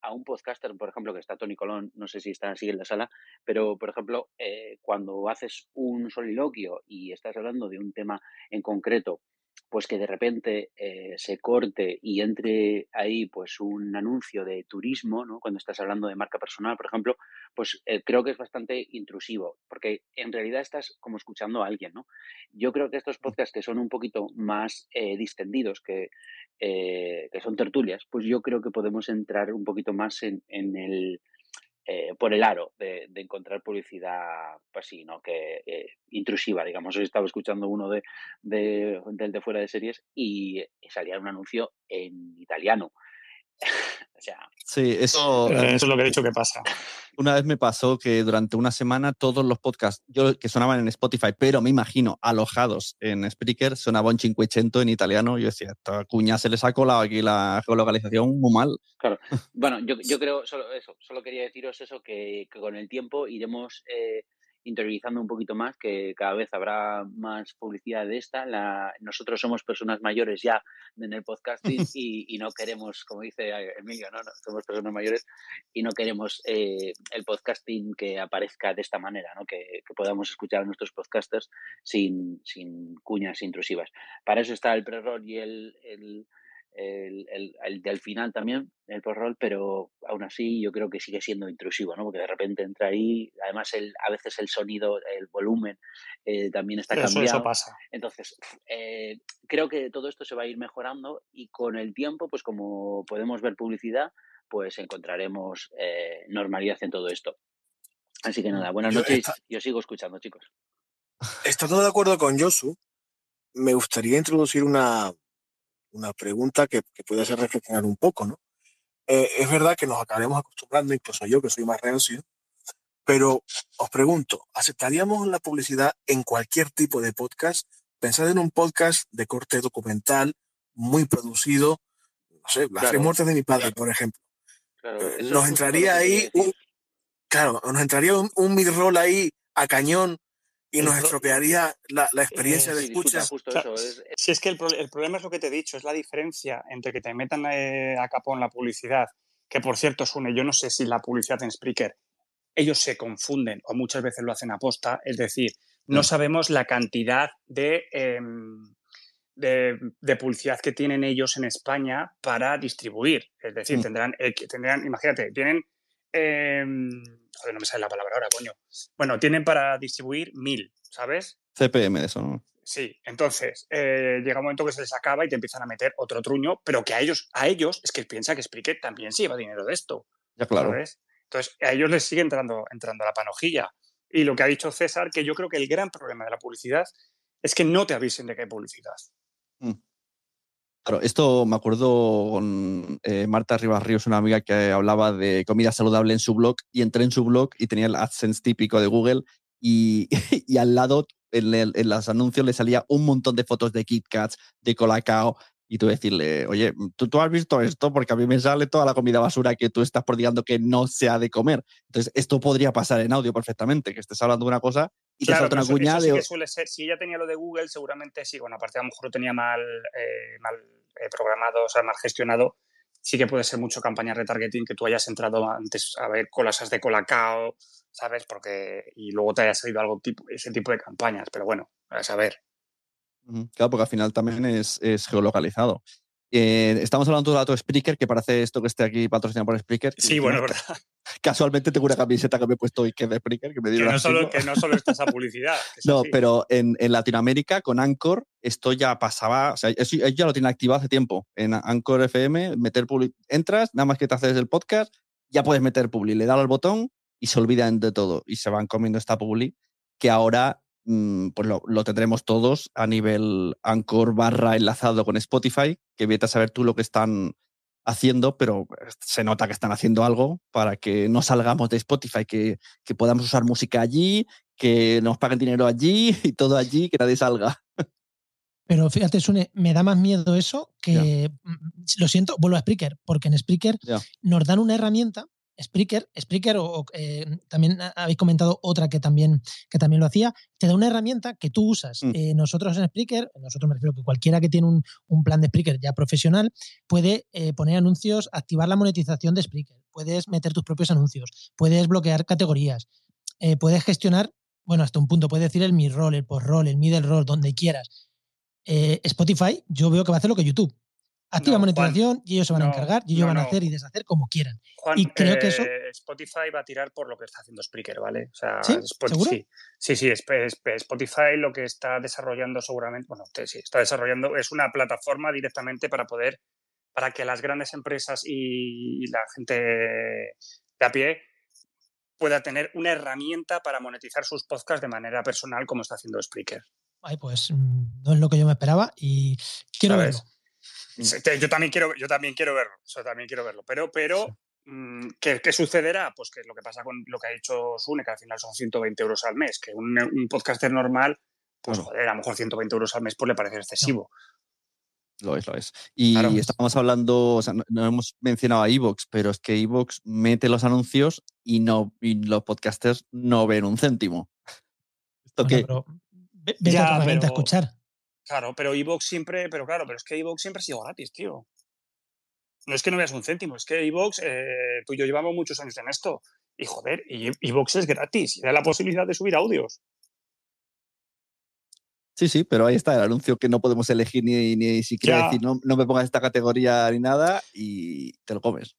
a un podcaster, por ejemplo, que está Tony Colón, no sé si está así en la sala, pero por ejemplo, eh, cuando haces un soliloquio y estás hablando de un tema en concreto pues que de repente eh, se corte y entre ahí pues un anuncio de turismo, ¿no? Cuando estás hablando de marca personal, por ejemplo, pues eh, creo que es bastante intrusivo, porque en realidad estás como escuchando a alguien, ¿no? Yo creo que estos podcasts que son un poquito más eh, distendidos, que, que son tertulias, pues yo creo que podemos entrar un poquito más en, en el eh, por el aro de, encontrar publicidad, pues sí, ¿no? Que eh, intrusiva, digamos. Estaba escuchando uno de, de, del de fuera de series y salía un anuncio en italiano. O sea, sí, eso, eso es lo que he dicho que pasa. Una vez me pasó que durante una semana todos los podcasts yo, que sonaban en Spotify, pero me imagino alojados en Spreaker, sonaban Cinquecento en italiano. Yo decía, esta cuña se les ha colado aquí la geolocalización muy mal. Claro. <laughs> Bueno, yo, yo creo, solo eso, solo quería deciros eso, que, que con el tiempo iremos eh, interiorizando un poquito más, que cada vez habrá más publicidad de esta. La, nosotros somos personas mayores ya en el podcasting <laughs> y, no queremos, como dice Emilio, ¿no? somos personas mayores y no queremos eh, el podcasting que aparezca de esta manera, ¿no? que, podamos escuchar a nuestros podcasters sin, sin cuñas intrusivas. Para eso está el pre-roll y el el, el, del final también, el post-roll, pero aún así yo creo que sigue siendo intrusivo, ¿no? Porque de repente entra ahí, además el, a veces el sonido, el volumen eh, también está cambiando. Eso pasa. Entonces, eh, creo que todo esto se va a ir mejorando y con el tiempo, pues como podemos ver publicidad, pues encontraremos eh, normalidad en todo esto. Así que nada, buenas noches. Yo sigo escuchando, chicos. Estoy todo de acuerdo con Josu. Me gustaría introducir una, una pregunta que, que puede hacer reflexionar un poco, ¿no? Eh, es verdad que nos acabaremos acostumbrando, incluso yo que soy más reacio, pero os pregunto, ¿aceptaríamos la publicidad en cualquier tipo de podcast? Pensad en un podcast de corte documental, muy producido, no sé, Las tres muertes de mi padre, por ejemplo. Eh, nos entraría ahí un, claro, nos entraría un, un mid-roll ahí a cañón y nos estropearía la, experiencia de escucha. Si es que el, problema es lo que te he dicho, es la diferencia entre que te metan eh, a capón la publicidad, que por cierto, Sune, yo no sé si la publicidad en Spreaker, ellos se confunden o muchas veces lo hacen a posta, es decir, no mm. sabemos la cantidad em, de, de, publicidad que tienen ellos en España para distribuir. Es decir, mm. tendrán, eh, tendrán, imagínate, tienen em, Joder, no me sale la palabra ahora, coño. Bueno, tienen para distribuir mil, ¿sabes? CPM de eso, ¿no? Sí, entonces eh, llega un momento que se les acaba y te empiezan a meter otro truño, pero que a ellos, a ellos es que piensa que Spreaker también se lleva dinero de esto. Ya, claro. ¿sabes? Entonces, a ellos les sigue entrando, entrando la panojilla. Y lo que ha dicho César, que yo creo que el gran problema de la publicidad es que no te avisen de que hay publicidad. Mm. Claro, esto me acuerdo con eh, Marta Rivas Ríos, una amiga que hablaba de comida saludable en su blog y entré en su blog y tenía el AdSense típico de Google y, <laughs> y al lado en, los anuncios le salía un montón de fotos de Kit Kats, de Colacao y tú decirle, oye, ¿tú, ¿tú has visto esto? Porque a mí me sale toda la comida basura que tú estás prodigando que no se ha de comer. Entonces, esto podría pasar en audio perfectamente, que estés hablando de una cosa y te salta una cuña de... suele ser, si ella tenía lo de Google, seguramente sí, bueno, aparte a lo mejor lo tenía mal, eh, mal eh, programado, o sea, mal gestionado, sí que puede ser mucho campaña retargeting que tú hayas entrado antes a ver colas de colacao, ¿sabes? Porque, y luego te haya salido algo tipo, ese tipo de campañas, pero bueno, a saber. Claro, porque al final también es, es geolocalizado. Eh, estamos hablando de dato de Spreaker, que parece esto que esté aquí patrocinado por Spreaker. Sí, bueno, verdad. <laughs> Casualmente tengo una camiseta que me he puesto hoy que es de Spreaker, que me que no, solo, que no solo está esa <laughs> publicidad. no, pero en, en, Latinoamérica, con Anchor, esto ya pasaba, o sea, eso, ya lo tiene activado hace tiempo. En Anchor FM, meter entras, nada más que te haces el podcast, ya puedes meter publi, le das al botón y se olvidan de todo y se van comiendo esta publi que ahora pues lo, tendremos todos a nivel Anchor barra enlazado con Spotify, que vete a saber tú lo que están haciendo, pero se nota que están haciendo algo para que no salgamos de Spotify, que, podamos usar música allí, que nos paguen dinero allí <laughs> y todo allí, que nadie salga. Pero fíjate, Sune, me da más miedo eso que, mm, lo siento, vuelvo a Spreaker, porque en Spreaker nos dan una herramienta Spreaker, Spreaker o, eh, también habéis comentado otra que también, que también lo hacía, te da una herramienta que tú usas. Mm. Eh, nosotros en Spreaker, nosotros me refiero que cualquiera que tiene un, plan de Spreaker ya profesional puede eh, poner anuncios, activar la monetización de Spreaker, puedes meter tus propios anuncios, puedes bloquear categorías, puedes gestionar, bueno, hasta un punto, puedes decir el mid-roll, el post-roll, el middle roll, donde quieras. Spotify, yo veo que va a hacer lo que YouTube activa monetización y ellos se van a encargar y ellos van a hacer y deshacer como quieran. y creo que eso. Eh, Spotify va a tirar por lo que está haciendo Spreaker, ¿vale? O sea, ¿Sí? sí, sí, Spotify lo que está desarrollando seguramente, bueno, sí, está desarrollando, es una plataforma directamente para poder, para que las grandes empresas y la gente de a pie pueda tener una herramienta para monetizar sus podcasts de manera personal como está haciendo Spreaker. Ay, pues mm, no es lo que yo me esperaba y quiero verlo. Yo también quiero, yo también quiero verlo, también quiero verlo. Pero, pero mm, ¿qué, sucederá? Pues que lo que pasa con lo que ha dicho Sune, que al final son 120 euros al mes, que un, un podcaster normal, pues joder, a lo mejor 120 euros al mes pues le parece excesivo. Lo es, lo es. Y estamos hablando, o sea, no, hemos mencionado a Evox, pero es que Evox mete los anuncios y no y los podcasters no ven un céntimo. <laughs> Esto que... ya, a escuchar. Claro, pero Evox siempre, pero claro, pero es que Evox siempre ha sido gratis, tío. No es que no veas un céntimo, es que Evox, eh, tú y yo llevamos muchos años en esto. Y joder, Evox es gratis, y da la posibilidad de subir audios. Sí, sí, pero ahí está el anuncio que no podemos elegir ni, ni siquiera decir no, no me pongas esta categoría ni nada y te lo comes.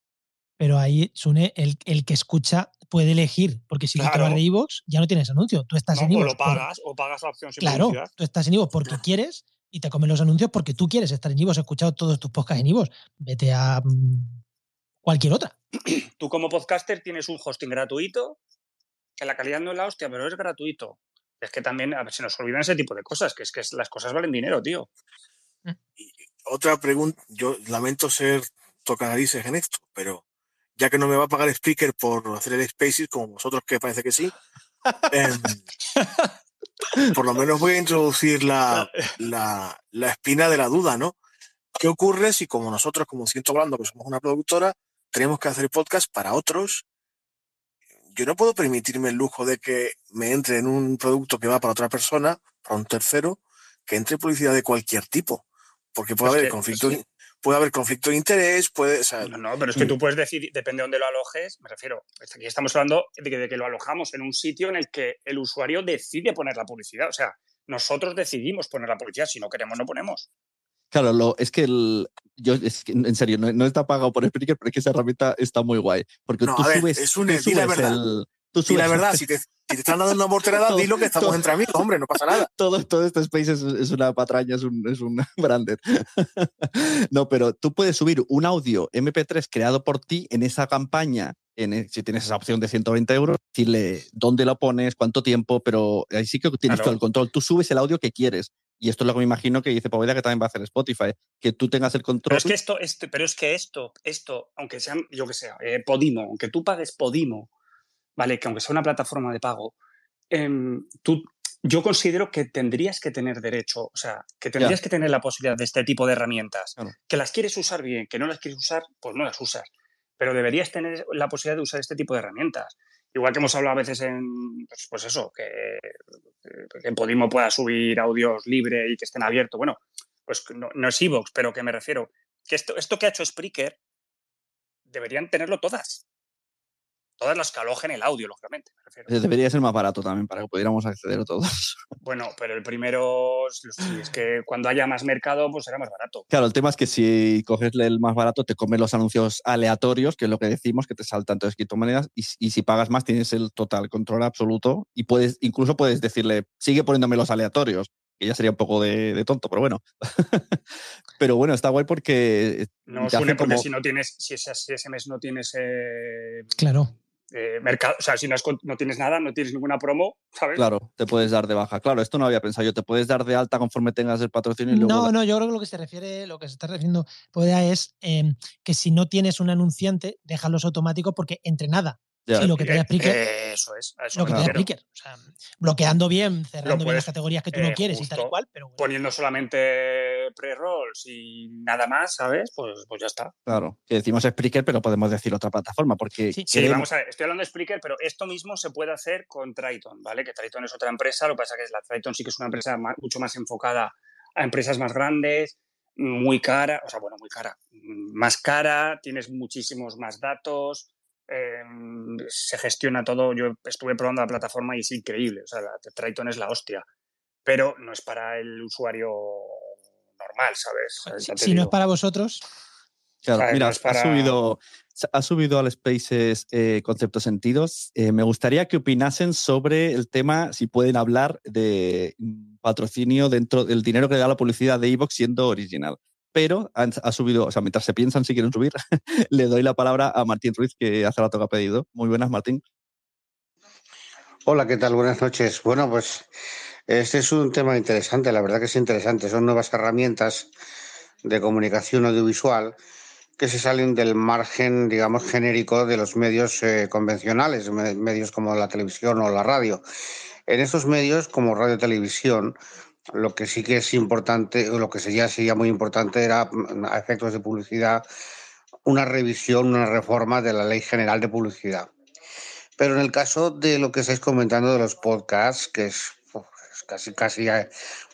Pero ahí, Sune, el, el que escucha puede elegir, porque si claro. lo de iVoox ya no tienes anuncio. Tú estás en iVoox. O lo pagas, o pagas la opción sin Claro, tú estás en iVoox porque quieres y te comen los anuncios porque tú quieres estar en iVoox. He escuchado todos tus podcasts en iVoox. Vete a mm, cualquier otra. <clears throat> Tú como podcaster tienes un hosting gratuito, que la calidad no es la hostia, pero es gratuito. Es que también a ver, se nos olvidan ese tipo de cosas, que es que las cosas valen dinero, tío. Y otra pregunta, yo lamento ser tocanarices en esto, pero ya que no me va a pagar Speaker por hacer el Spaces, como vosotros que parece que sí, eh, <laughs> por lo menos voy a introducir la, la, la, espina de la duda, ¿no? ¿Qué ocurre si como nosotros, como Ciento Hablando, que somos una productora, tenemos que hacer podcast para otros? Yo no puedo permitirme el lujo de que me entre en un producto que va para otra persona, para un tercero, que entre publicidad de cualquier tipo, porque puede haber que, conflicto, sí puede haber conflicto de interés, puede... O sea, no, no, pero es que tú puedes decir, depende de dónde lo alojes, me refiero, aquí estamos hablando de que, de que, lo alojamos en un sitio en el que el usuario decide poner la publicidad, o sea, nosotros decidimos poner la publicidad, si no queremos no ponemos. Claro, lo, es que el, yo, es que, en serio, no, no, está pagado por Spreaker, pero es que esa herramienta está muy guay. Porque no, tú a ver, subes, es un, tú subes la verdad. el, y la verdad, si te, si te, están dando una morterada, <laughs> dilo que estamos entre amigos, hombre, no pasa nada. Todo, todo este space es, es una patraña, es un, es un <laughs> branded. <laughs> no, pero tú puedes subir un audio MP3 creado por ti en esa campaña, en, si tienes esa opción de 120 euros, decirle dónde lo pones, cuánto tiempo, pero ahí sí que tienes claro. todo el control. Tú subes el audio que quieres. Y esto es lo que me imagino que dice Poveda que también va a hacer Spotify, que tú tengas el control. Pero es que esto, este, pero es que esto, esto, aunque sea, yo que sea, eh, Podimo, aunque tú pagues Podimo, ¿vale? Que aunque sea una plataforma de pago, eh, tú, yo considero que tendrías que tener derecho, o sea, que tendrías yeah. que tener la posibilidad de este tipo de herramientas. Claro. Que las quieres usar bien, que no las quieres usar, pues no las usas. Pero deberías tener la posibilidad de usar este tipo de herramientas. Igual que hemos hablado a veces en, pues, pues eso, que, que, en Podimo pueda subir audios libre y que estén abiertos. Bueno, pues no, no es Evox, pero que me refiero, que esto, esto que ha hecho Spreaker deberían tenerlo todas todas las que alojen el audio, lógicamente. Me refiero. Debería ser más barato también para que pudiéramos acceder a todos. <laughs> Bueno, pero el primero es que cuando haya más mercado, pues será más barato. Claro, el tema es que si coges el más barato, te comes los anuncios aleatorios, que es lo que decimos, que te saltan todas criptomonedas, y, y si pagas más, tienes el total control absoluto y puedes, incluso puedes decirle, sigue poniéndome los aleatorios que ya sería un poco de, de tonto, pero bueno. <laughs> pero bueno, está guay porque. No suene porque como... si no tienes, si ese, si ese mes no tienes. Eh, claro. Eh, mercado, o sea, si no, es, no, tienes nada, no tienes ninguna promo, ¿sabes? Claro, te puedes dar de baja. Claro, esto no había pensado yo. Te puedes dar de alta conforme tengas el patrocinio y luego. No, no, yo creo que lo que se refiere, lo que se está refiriendo Podea es eh, que si no tienes un anunciante, déjalos automáticos porque entre nada. Ya. Sí, lo que te da Spreaker. Eh, eso es. Eso lo que te da Spreaker. O sea, bloqueando bien, cerrando bien las categorías que tú no quieres y tal y cual. Pero bueno. Poniendo solamente pre-rolls y nada más, ¿sabes? Pues, pues ya está. Claro. Que decimos Spreaker, pero podemos decir otra plataforma. Porque sí, queremos... sí, vamos a ver. Estoy hablando de Spreaker, pero esto mismo se puede hacer con Triton, ¿vale? Que Triton es otra empresa. Lo que pasa es que la Triton sí que es una empresa más, mucho más enfocada a empresas más grandes, muy cara, o sea, bueno, muy cara, más cara, tienes muchísimos más datos eh, se gestiona todo. Yo estuve probando la plataforma y es increíble. O sea, la Triton es la hostia. Pero no es para el usuario normal, ¿sabes? Si, si no es para vosotros. Claro, ¿sabes? mira, no para... ha, subido, ha subido al Spaces eh, Conceptos Sentidos. Eh, me gustaría que opinasen sobre el tema, si pueden hablar de patrocinio dentro del dinero que da la publicidad de Evox siendo original pero ha subido, o sea, mientras se piensan si quieren subir, <laughs> le doy la palabra a Martín Ruiz, que hace rato que ha pedido. Muy buenas, Martín. Hola, ¿qué tal? Buenas noches. Bueno, pues este es un tema interesante, la verdad que es interesante. Son nuevas herramientas de comunicación audiovisual que se salen del margen, digamos, genérico de los medios eh, convencionales, medios como la televisión o la radio. En estos medios, como radio televisión, lo que sí que es importante, lo que sería, sería muy importante era, mm, a efectos de publicidad, una revisión, una reforma de la Ley General de Publicidad. Pero en el caso de lo que estáis comentando de los podcasts, que es, casi, casi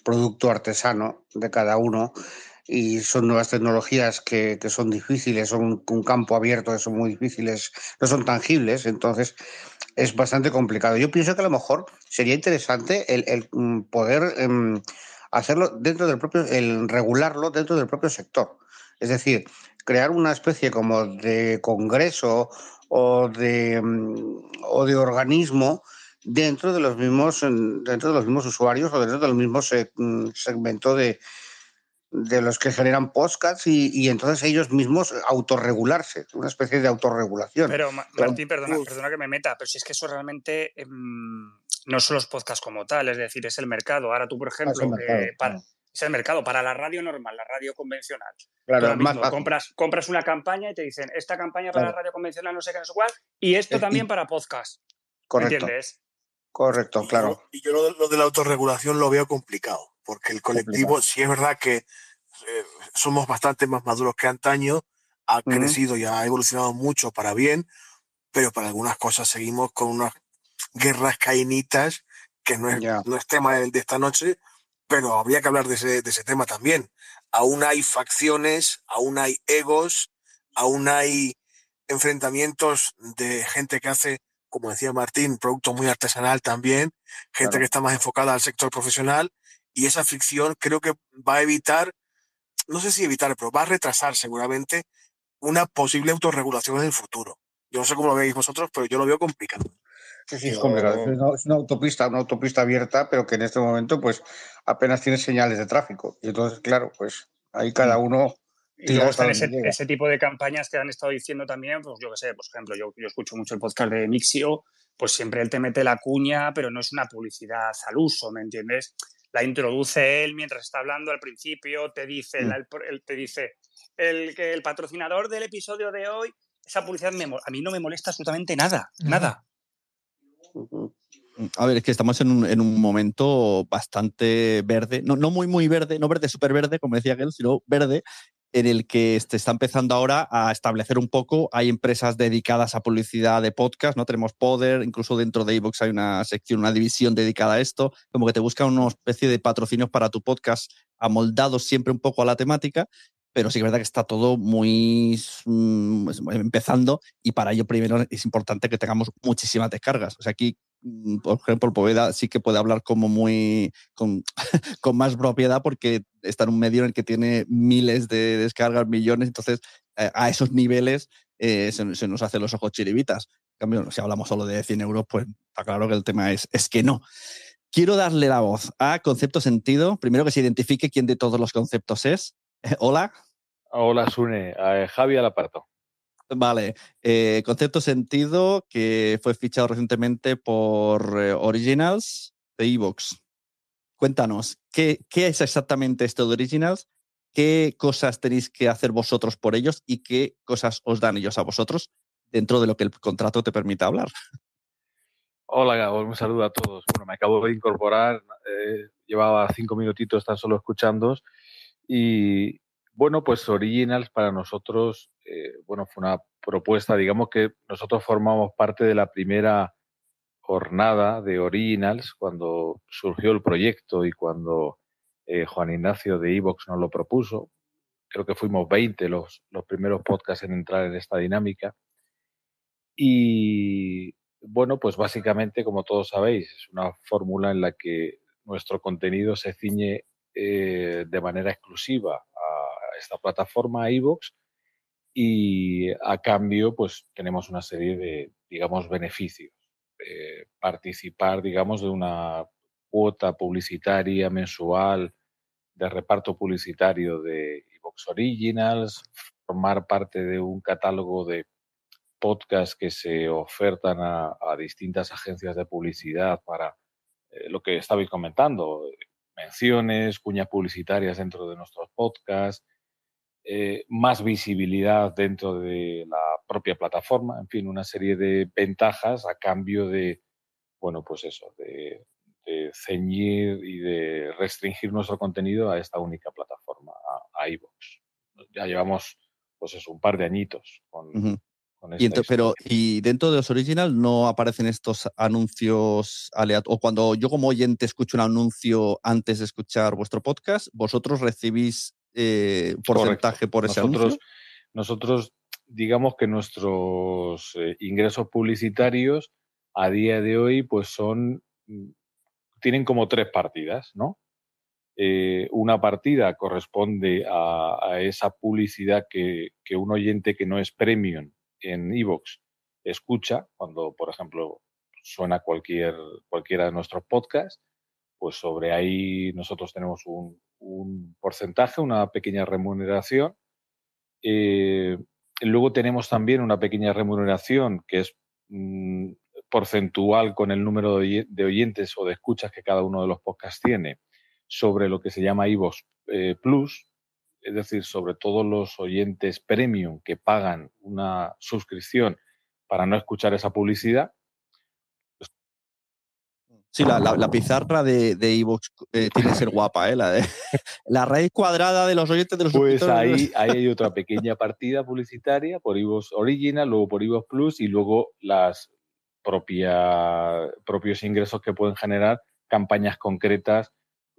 producto artesano de cada uno, y son nuevas tecnologías que, son difíciles, son un campo abierto, que son muy difíciles, no son tangibles, entonces es bastante complicado. Yo pienso que a lo mejor sería interesante el, mm, poder em, hacerlo dentro del propio, el regularlo dentro del propio sector. Es decir, crear una especie como de congreso o de, mm, o de organismo dentro de los mismos dentro de los mismos usuarios o dentro del mismo mm, segmento de, de los que generan podcasts y, entonces ellos mismos autorregularse, una especie de autorregulación. Pero Martín, perdona, perdona que me meta, pero si es que eso realmente em, no son los podcasts como tal, es decir, es el mercado. Ahora tú, por ah, ejemplo, es el mercado, para, la radio normal, la radio convencional. Claro, compras, compras una campaña y te dicen, esta campaña para la radio convencional no sé qué, no sé cuál, y esto también para podcast. Correcto. ¿Entiendes? Correcto, claro. Y yo lo, de la autorregulación lo veo complicado porque el colectivo, sí es verdad que eh, somos bastante más maduros que antaño, ha crecido y ha evolucionado mucho para bien, pero para algunas cosas seguimos con unas guerras cainitas, que no es, no es tema de, esta noche, pero habría que hablar de ese, de ese tema también. Aún hay facciones, aún hay egos, aún hay enfrentamientos de gente que hace, como decía Martín, producto muy artesanal también, gente que está más enfocada al sector profesional y esa fricción creo que va a evitar, no sé si evitar, pero va a retrasar seguramente una posible autorregulación en el futuro. Yo no sé cómo lo veis vosotros, pero yo lo veo complicado. Sí, sí, es complicado. Es una, autopista, una autopista abierta, pero que en este momento pues apenas tiene señales de tráfico. Y entonces, claro, pues ahí cada mm. uno... Y luego están ese, tipo de campañas que han estado diciendo también, pues yo qué sé, por ejemplo, yo, yo escucho mucho el podcast de Mixio, pues siempre él te mete la cuña, pero no es una publicidad al uso, ¿me entiendes? La introduce él mientras está hablando al principio, te dice, mm. el, te dice el, que el patrocinador del episodio de hoy, esa publicidad a mí no me molesta absolutamente nada, nada. A ver, es que estamos en un, en un momento bastante verde, no, no, muy, muy verde, no verde súper verde, como decía aquel, sino verde, en el que se está empezando ahora a establecer un poco. Hay empresas dedicadas a publicidad de podcast, ¿no? Tenemos Poder, incluso dentro de iVoox hay una sección, una división dedicada a esto, como que te buscan una especie de patrocinios para tu podcast amoldados siempre un poco a la temática, pero sí que es verdad que está todo muy mm, empezando y para ello primero es importante que tengamos muchísimas descargas. O sea, aquí por ejemplo, Poveda sí que puede hablar como muy con, <laughs> con, más propiedad porque está en un medio en el que tiene miles de descargas, millones, entonces eh, a esos niveles eh, se, nos hacen los ojos chiribitas. En cambio, si hablamos solo de 100 euros, pues está claro que el tema es, es que no. Quiero darle la voz a Concepto Sentido. Primero que se identifique quién de todos los conceptos es. <laughs> hola. Hola, Sune. Javi Alaparto. Vale, eh, concepto sentido que fue fichado recientemente por eh, Originals de Evox. Cuéntanos, ¿qué, ¿qué, es exactamente esto de Originals? ¿Qué cosas tenéis que hacer vosotros por ellos y qué cosas os dan ellos a vosotros dentro de lo que el contrato te permita hablar? Hola, Gabo, un saludo a todos. Bueno, me acabo de incorporar, eh, llevaba cinco minutitos tan solo escuchando y, bueno, pues Originals para nosotros, eh, bueno, fue una propuesta, digamos que nosotros formamos parte de la primera jornada de Originals cuando surgió el proyecto y cuando eh, Juan Ignacio de Evox nos lo propuso. Creo que fuimos 20 los, los primeros podcasts en entrar en esta dinámica. Y bueno, pues básicamente, como todos sabéis, es una fórmula en la que nuestro contenido se ciñe eh, de manera exclusiva esta plataforma iVoox y a cambio pues tenemos una serie de, digamos, beneficios. Eh, participar, digamos, de una cuota publicitaria mensual de reparto publicitario de iVoox Originals, formar parte de un catálogo de podcasts que se ofertan a, distintas agencias de publicidad para eh, lo que estabais comentando, menciones, cuñas publicitarias dentro de nuestros podcasts, eh, más visibilidad dentro de la propia plataforma, en fin, una serie de ventajas a cambio de, bueno, pues eso, de, ceñir y de restringir nuestro contenido a esta única plataforma, a, iVoox. Ya llevamos, pues eso, un par de añitos con, y pero y dentro de los original no aparecen estos anuncios aleatorios. O cuando yo como oyente escucho un anuncio antes de escuchar vuestro podcast, vosotros recibís eh, porcentaje por ese nosotros, anuncio? Nosotros, digamos que nuestros eh, ingresos publicitarios a día de hoy, pues son, mm, tienen como tres partidas, ¿no? Eh, una partida corresponde a, esa publicidad que, que, un oyente que no es premium en iVoox escucha, cuando, por ejemplo, suena cualquier, cualquiera de nuestros podcasts, pues sobre ahí nosotros tenemos un, un porcentaje, una pequeña remuneración. Eh, luego tenemos también una pequeña remuneración que es mm, porcentual con el número de, oyentes o de escuchas que cada uno de los podcasts tiene sobre lo que se llama iVoox eh, Plus, es decir, sobre todos los oyentes premium que pagan una suscripción para no escuchar esa publicidad. Sí, la, pizarra de, de Evox eh, tiene que ser guapa, ¿eh? La, <laughs> la raíz cuadrada de los oyentes de los Pues ahí, ahí hay <laughs> otra pequeña partida publicitaria por Evox Original, luego por Evox Plus y luego las propia, propios ingresos que pueden generar campañas concretas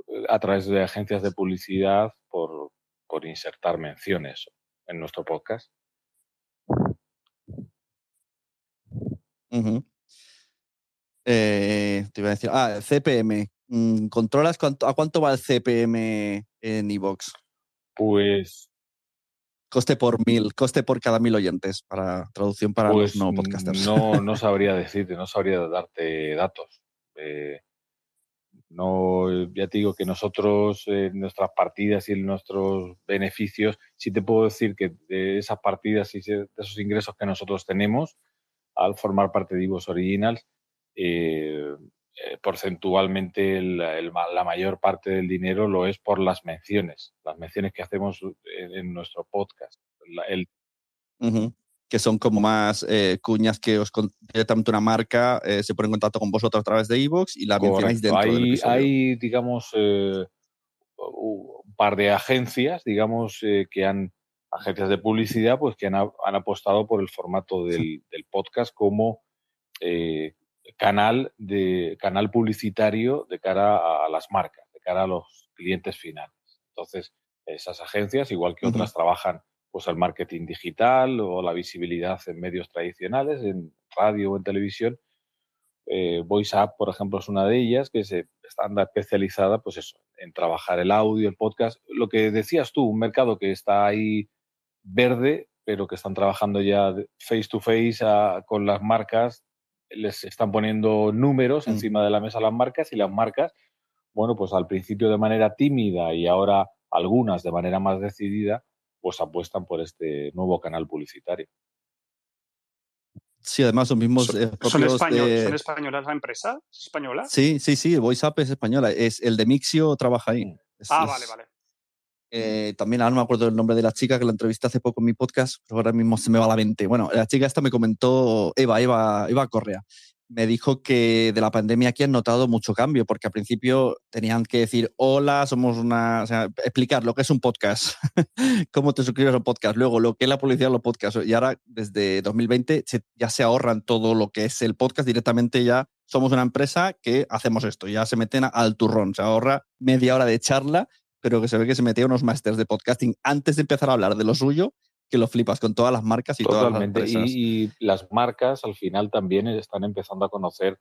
eh, a través de agencias de publicidad por, por insertar menciones en nuestro podcast. Eh, te iba a decir, ah, CPM. Mm, ¿Controlas a cuánto va el CPM en iVoox? Pues. Coste por mil, coste por cada mil oyentes, para traducción para los pues no podcasters. No, no sabría decirte, no sabría darte datos. Eh, no, ya te digo que nosotros, en nuestras partidas y nuestros beneficios, sí te puedo decir que de esas partidas y de esos ingresos que nosotros tenemos, al formar parte de Ivos Originals, eh, eh, porcentualmente la mayor parte del dinero lo es por las menciones, las menciones que hacemos en, nuestro podcast. el, Que son como más eh, cuñas que os directamente una marca se pone en contacto con vosotros a través de iVoox y la mencionáis dentro hay, del episodio. Hay, digamos, un par de agencias, digamos, que han agencias de publicidad, pues que han, han apostado por el formato del, del podcast como eh, canal, de, canal publicitario de cara a las marcas, de cara a los clientes finales. Entonces, esas agencias, igual que otras, trabajan pues el marketing digital o la visibilidad en medios tradicionales, en radio o en televisión. Eh, VoiceUp, por ejemplo, es una de ellas que se está especializada pues eso, en trabajar el audio, el podcast. Lo que decías tú, un mercado que está ahí verde, pero que están trabajando ya face to face con las marcas les están poniendo números mm. encima de la mesa a las marcas y las marcas, bueno, pues al principio de manera tímida y ahora algunas de manera más decidida, pues apuestan por este nuevo canal publicitario. Sí, además los mismos. ¿Son, eh, españolas la empresa? ¿Es española? Sí, sí, sí, VoiceUp es española. Es, el de Mixio trabaja ahí. Mm. ah, vale, vale. Eh, también ahora no me acuerdo el nombre de la chica que la entrevisté hace poco en mi podcast, pero ahora mismo se me va la mente. Bueno, la chica esta me comentó, Eva, Eva, Eva Correa, me dijo que de la pandemia aquí han notado mucho cambio, porque al principio tenían que decir, hola, somos una, o sea, explicar lo que es un podcast, <laughs> cómo te suscribes a un podcast, luego lo que es la publicidad de los podcasts. Y ahora, desde 2020, ya se ahorran todo lo que es el podcast directamente ya. Somos una empresa que hacemos esto, ya se meten al turrón, se ahorra media hora de charla pero que se ve que se metía unos másters de podcasting antes de empezar a hablar de lo suyo, que lo flipas con todas las marcas y todas las empresas. Y, las marcas al final también están empezando a conocer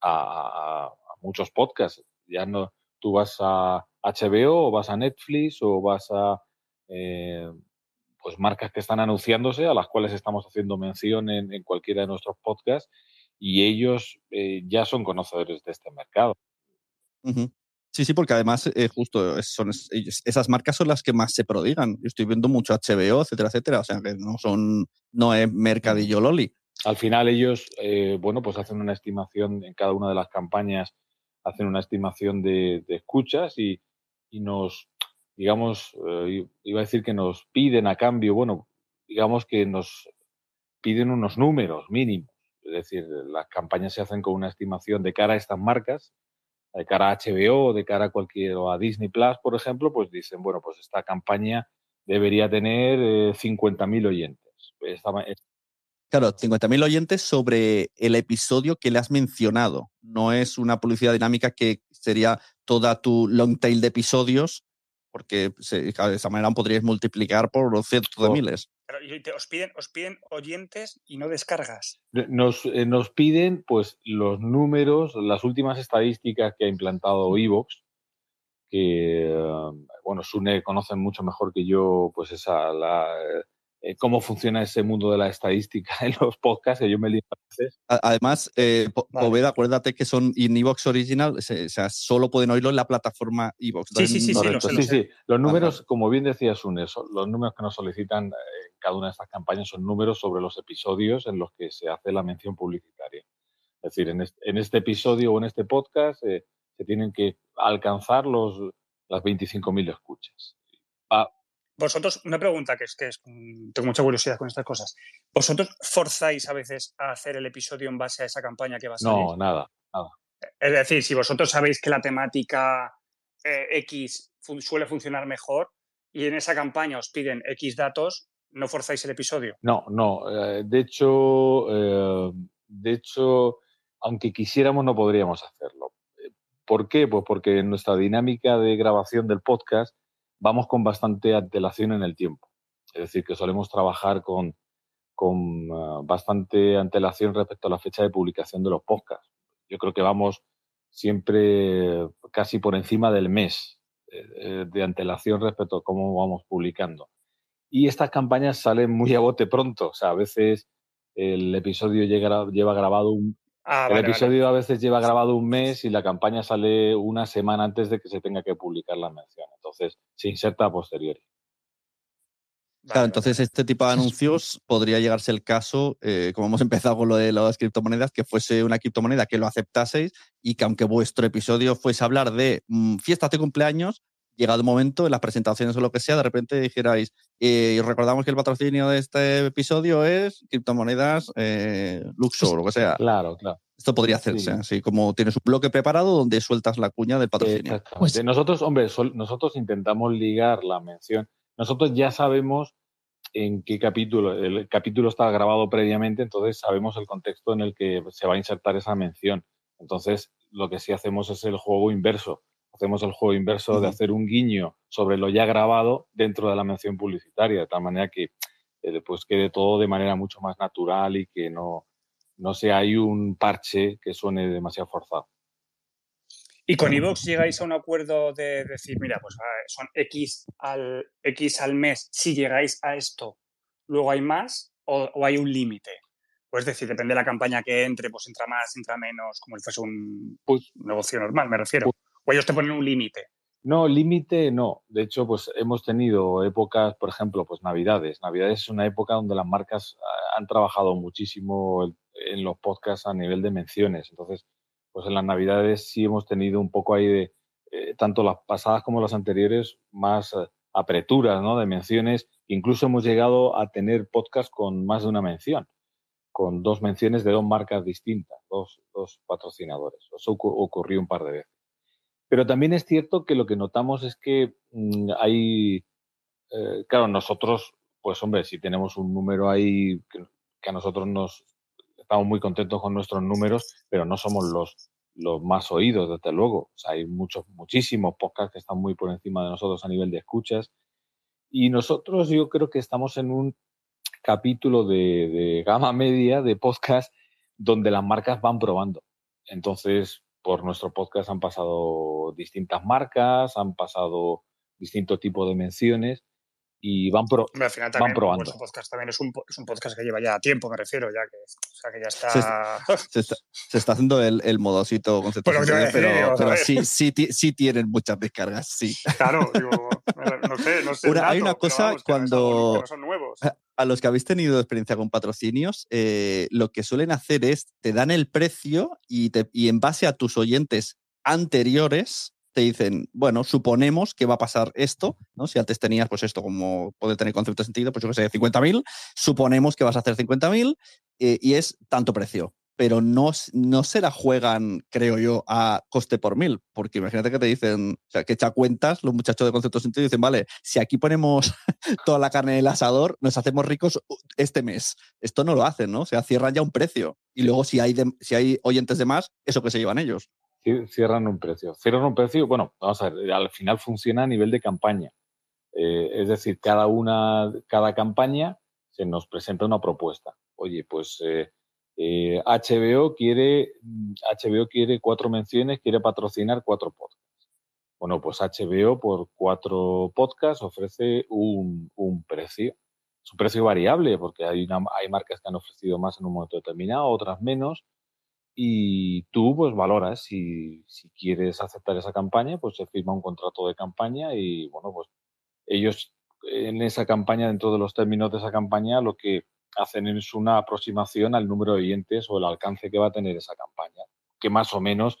a, muchos podcasts. Ya no, tú vas a HBO o vas a Netflix o vas a eh, pues marcas que están anunciándose, a las cuales estamos haciendo mención en, cualquiera de nuestros podcasts, y ellos eh, ya son conocedores de este mercado. Sí, sí, porque además eh, justo son esas marcas son las que más se prodigan. Yo estoy viendo mucho HBO, etcétera, etcétera. O sea que no son, no es mercadillo loli. Al final ellos, eh, bueno, pues hacen una estimación en cada una de las campañas, hacen una estimación de, escuchas y, nos, digamos, eh, iba a decir que nos piden a cambio, bueno, digamos que nos piden unos números mínimos. Es decir, las campañas se hacen con una estimación de cara a estas marcas de cara a HBO, de cara a cualquier, o a Disney Plus, por ejemplo, pues dicen, bueno, pues esta campaña debería tener 50.000 eh, oyentes. Claro, 50.000 oyentes sobre el episodio que le has mencionado. No es una publicidad dinámica que sería toda tu long tail de episodios porque de esa manera podríais multiplicar por cientos de miles. Pero os, piden, os piden oyentes y no descargas. Nos, eh, nos piden pues los números, las últimas estadísticas que ha implantado Evox, que eh, bueno, Sune conoce mucho mejor que yo, pues esa la, eh, cómo funciona ese mundo de la estadística <laughs> en los podcasts, que yo me lío a veces. Además, eh, acuérdate que son in Evox Original, o sea, solo pueden oírlo en la plataforma Evox. Sí, sí, sí, sí, sí, Los números, como bien decía Sune, los números que nos solicitan en eh, cada una de estas campañas son números sobre los episodios en los que se hace la mención publicitaria. Es decir, en este, episodio o en este podcast eh, se tienen que alcanzar los, las 25.000 escuchas. Vosotros, una pregunta que es que mm, tengo mucha curiosidad con estas cosas. ¿Vosotros forzáis a veces a hacer el episodio en base a esa campaña que va a salir? No, nada, nada. Es decir, si vosotros sabéis que la temática eh, X suele funcionar mejor y en esa campaña os piden X datos, ¿no forzáis el episodio? No, no. Eh, de hecho, eh, de hecho, aunque quisiéramos, no podríamos hacerlo. ¿Por qué? Pues porque en nuestra dinámica de grabación del podcast vamos con bastante antelación en el tiempo. Es decir, que solemos trabajar con, con ah, bastante antelación respecto a la fecha de publicación de los podcasts. Yo creo que vamos siempre casi por encima del mes eh, eh, de antelación respecto a cómo vamos publicando. Y estas campañas salen muy a bote pronto. O sea, a veces el episodio lleva grabado un, Ah, el episodio a veces lleva grabado un mes y la campaña sale una semana antes de que se tenga que publicar la mención. Entonces, se inserta a posteriori. Claro, entonces este tipo de anuncios podría llegarse el caso, eh, como hemos <laughs> empezado con lo de las criptomonedas, que fuese una criptomoneda que lo aceptaseis y que aunque vuestro episodio fuese hablar de mm, fiestas de cumpleaños, llegado el momento, en las presentaciones o lo que sea, de repente dijerais, eh, y recordamos que el patrocinio de este episodio es criptomonedas eh, Luxor o lo que sea. Claro, claro. Esto podría hacerse, así como tienes un bloque preparado donde sueltas la cuña del patrocinio. Pues nosotros, hombre, nosotros intentamos ligar la mención. Nosotros ya sabemos en qué capítulo, el capítulo está grabado previamente, entonces sabemos el contexto en el que se va a insertar esa mención. Entonces, lo que sí hacemos es el juego inverso hacemos el juego inverso de hacer un guiño sobre lo ya grabado dentro de la mención publicitaria, de tal manera que eh, pues quede todo de manera mucho más natural y que no, no sea ahí un parche que suene demasiado forzado. ¿Y con Evox llegáis a un acuerdo de decir, mira, pues son X al, X al mes, si llegáis a esto, luego hay más o, hay un límite? Pues es decir, depende de la campaña que entre, pues entra más, entra menos, como si fuese un, pues negocio normal, me refiero. Pues ¿O ellos te ponen un límite? No, límite no. De hecho, pues hemos tenido épocas, por ejemplo, pues Navidades. Navidades es una época donde las marcas ah, han trabajado muchísimo en los podcasts a nivel de menciones. Entonces, pues en las Navidades sí hemos tenido un poco ahí de, eh, tanto las pasadas como las anteriores, más eh, apreturas, ¿no? De menciones. Incluso hemos llegado a tener podcasts con más de una mención, con dos menciones de dos marcas distintas, dos, dos patrocinadores. Eso ocurrió un par de veces. Pero también es cierto que lo que notamos es que mm, hay, eh, claro, nosotros, pues hombre, si tenemos un número ahí que, a nosotros nos estamos muy contentos con nuestros números, pero no somos los, los más oídos, desde luego. hay muchos, muchísimos podcasts que están muy por encima de nosotros a nivel de escuchas. Y nosotros yo creo que estamos en un capítulo de, de gama media de podcast donde las marcas van probando. Entonces, por nuestro podcast han pasado distintas marcas, han pasado distintos tipos de menciones y van, pro, al final también, van probando. podcast también es un, es un, podcast que lleva ya tiempo, me refiero, ya que, o sea, que ya está... Se, está, se está, haciendo el, el modosito conceptual, pero, pero sí, sí, sí, tienen muchas descargas, sí. Claro, digo, no sé, no sé. hay una cosa cuando... A, los que habéis tenido experiencia con patrocinios, eh, lo que suelen hacer es, te dan el precio y, en base a tus oyentes anteriores, te dicen, bueno, suponemos que va a pasar esto, ¿no? Si antes tenías, pues esto como puede tener concepto de sentido, pues yo que sé, 50.000, suponemos que vas a hacer 50.000 eh, y es tanto precio. Pero no, no se la juegan, creo yo, a coste por mil, porque imagínate que te dicen, o sea, que echa cuentas los muchachos de concepto sentido y dicen, vale, si aquí ponemos <laughs> toda la carne en el asador, nos hacemos ricos este mes. Esto no lo hacen, ¿no? O sea, cierran ya un precio. Y luego, si hay, si hay oyentes de más, eso que se llevan ellos. Cierran un precio. Cierran un precio, bueno, vamos a ver, al final funciona a nivel de campaña. Eh, es decir, cada una, cada campaña se nos presenta una propuesta. Oye, pues eh, HBO quiere HBO quiere cuatro menciones, quiere patrocinar cuatro podcasts. Bueno, pues HBO por cuatro podcasts ofrece un, un precio. Es un precio variable porque hay, hay marcas que han ofrecido más en un momento determinado, otras menos. Y tú pues valoras si, si quieres aceptar esa campaña, pues se firma un contrato de campaña y bueno, pues ellos en esa campaña, dentro de los términos de esa campaña, lo que hacen es una aproximación al número de oyentes o el alcance que va a tener esa campaña, que más o menos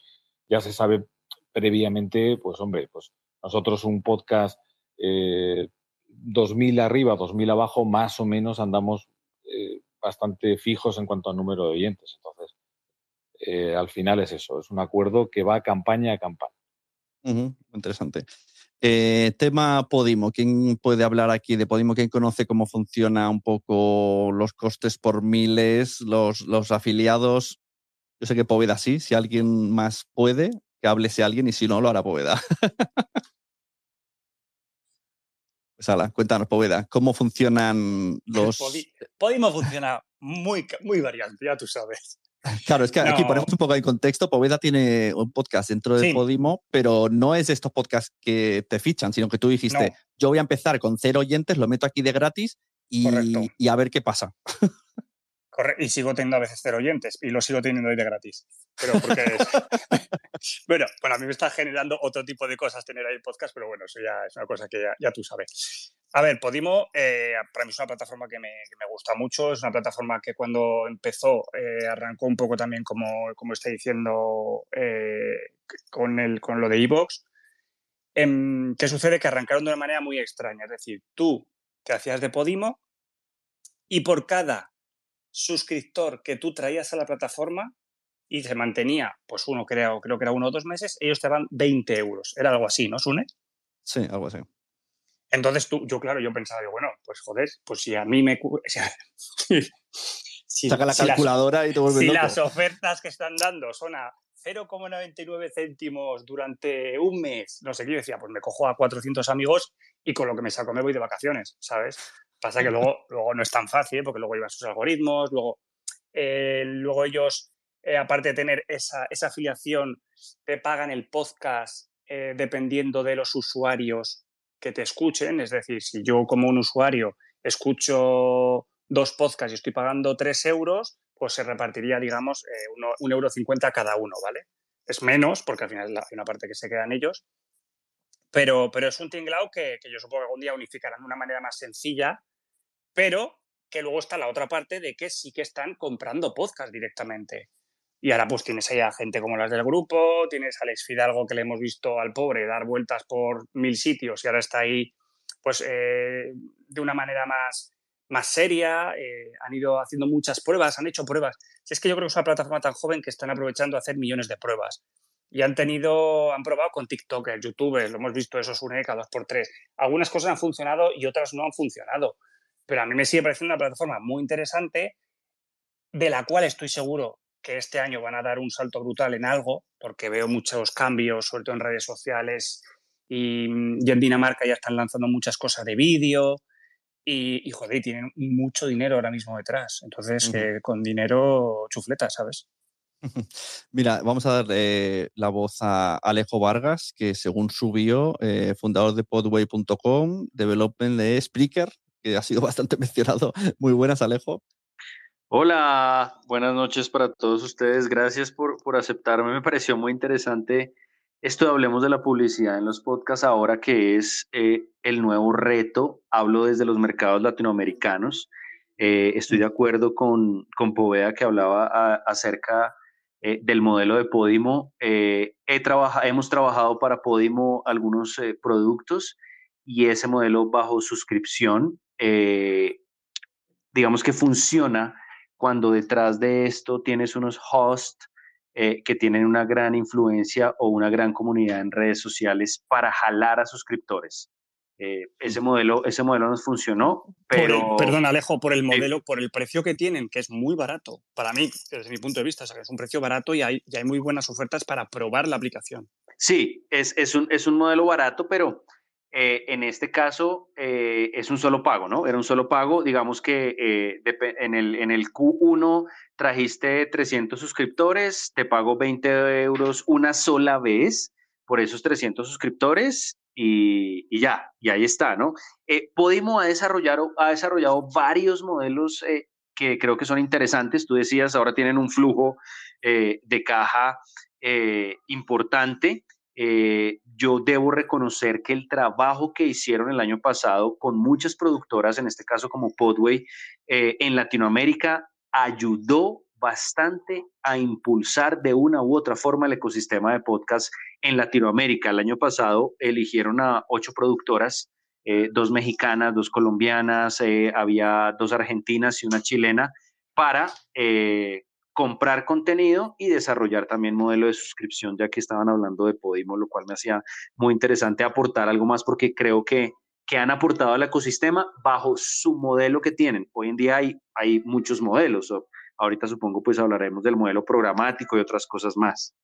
ya se sabe previamente, pues hombre, pues nosotros un podcast eh, 2.000 arriba, 2.000 abajo, más o menos andamos eh, bastante fijos en cuanto al número de oyentes. Entonces, eh, al final es eso, es un acuerdo que va campaña a campaña. interesante. Eh, tema Podimo, ¿quién puede hablar aquí de Podimo? ¿Quién conoce cómo funciona un poco los costes por miles, los, los afiliados? Yo sé que Poveda sí, si alguien más puede, que hable ese alguien y si no, lo hará Poveda. <laughs> pues ala, cuéntanos, Poveda, ¿cómo funcionan <laughs> los... Podimo funciona muy, muy variante, ya tú sabes. <laughs> Claro, es que aquí ponemos un poco de contexto. Poveda tiene un podcast dentro de Podimo, pero no es estos podcasts que te fichan, sino que tú dijiste, yo voy a empezar con cero oyentes, lo meto aquí de gratis y, y a ver qué pasa. <laughs> y sigo teniendo a veces cero oyentes y lo sigo teniendo ahí de gratis. Pero porque <laughs> bueno, bueno, a mí me está generando otro tipo de cosas tener ahí podcast, pero bueno, eso ya es una cosa que ya, tú sabes. A ver, Podimo eh, para mí es una plataforma que me, gusta mucho, es una plataforma que cuando empezó eh, arrancó un poco también, como, como está diciendo, eh, con, el, con lo de Evox. Em, ¿Qué sucede? Que arrancaron de una manera muy extraña, es decir, tú te hacías de Podimo y por cada suscriptor que tú traías a la plataforma y se mantenía, pues uno creo, creo que era uno o dos meses, ellos te daban 20 euros. Era algo así, ¿no, Sune? Sí, algo así. Entonces tú, yo claro, yo pensaba, bueno, pues joder, pues si a mí me... <laughs> si, Saca la calculadora y te vuelves Si las ofertas que están dando son a 0,99 céntimos durante un mes, no sé qué, yo decía, pues me cojo a 400 amigos y con lo que me saco me voy de vacaciones, ¿sabes? Pasa que luego, luego no es tan fácil, porque luego llevan sus algoritmos, luego, eh, luego ellos, eh, aparte de tener esa, esa, afiliación, te pagan el podcast eh, dependiendo de los usuarios que te escuchen. Es decir, si yo como un usuario escucho dos podcasts y estoy pagando tres euros, pues se repartiría, digamos, un euro cincuenta cada uno, ¿vale? Es menos, porque al final hay una parte que se quedan ellos, pero, pero es un tinglao que, que, yo supongo que algún día unificarán de una manera más sencilla pero que luego está la otra parte de que sí que están comprando podcast directamente. Y ahora pues tienes ahí a gente como las del grupo, tienes a Alex Fidalgo que le hemos visto al pobre dar vueltas por mil sitios y ahora está ahí pues eh, de una manera más, más seria, eh, han ido haciendo muchas pruebas, han hecho pruebas. Si es que yo creo que es una plataforma tan joven que están aprovechando a hacer millones de pruebas. Y han tenido, han probado con TikTok, YouTube, lo hemos visto esos UNECA, dos por tres. Algunas cosas han funcionado y otras no han funcionado pero a mí me sigue pareciendo una plataforma muy interesante de la cual estoy seguro que este año van a dar un salto brutal en algo, porque veo muchos cambios, sobre todo en redes sociales y, en Dinamarca ya están lanzando muchas cosas de vídeo y, joder, tienen mucho dinero ahora mismo detrás. Entonces, con dinero chufleta, ¿sabes? Mira, vamos a dar la voz a Alejo Vargas, que según subió, eh, fundador de podway.com, development de Spreaker, que ha sido <laughs> bastante mencionado. Muy buenas, Alejo. Hola, buenas noches para todos ustedes. Gracias por, por aceptarme. Me pareció muy interesante esto de Hablemos de la Publicidad en los podcasts ahora, que es eh, el nuevo reto. Hablo desde los mercados latinoamericanos. Eh, estoy de acuerdo con, con Poveda que hablaba acerca eh, del modelo de Podimo. he hemos trabajado para Podimo algunos productos y ese modelo bajo suscripción eh, digamos que funciona cuando detrás de esto tienes unos hosts eh, que tienen una gran influencia o una gran comunidad en redes sociales para jalar a suscriptores. Eh, ese, modelo, ese modelo nos funcionó, pero... perdón, Alejo, por el modelo, por el precio que tienen, que es muy barato, para mí, desde mi punto de vista, es un precio barato y hay, hay muy buenas ofertas para probar la aplicación. Sí, es, es, un, es un modelo barato, pero eh, en este caso eh, es un solo pago, ¿no? Era un solo pago, digamos que en, el, en el Q1 trajiste 300 suscriptores, te pago 20 euros una sola vez por esos 300 suscriptores y, ya, y ahí está, ¿no? Eh, Podimo ha desarrollado, ha desarrollado varios modelos eh, que creo que son interesantes. Tú decías, ahora tienen un flujo eh, de caja importante. Yo debo reconocer que el trabajo que hicieron el año pasado con muchas productoras, en este caso como Podway, en Latinoamérica, ayudó bastante a impulsar de una u otra forma el ecosistema de podcast en Latinoamérica. El año pasado eligieron a ocho productoras, eh, dos mexicanas, dos colombianas, eh, había dos argentinas y una chilena, para eh, comprar contenido y desarrollar también modelo de suscripción, ya que estaban hablando de Podimo, lo cual me hacía muy interesante aportar algo más porque creo que, que han aportado al ecosistema bajo su modelo que tienen. Hoy en día hay, hay muchos modelos. Ahorita supongo pues hablaremos del modelo programático y otras cosas más.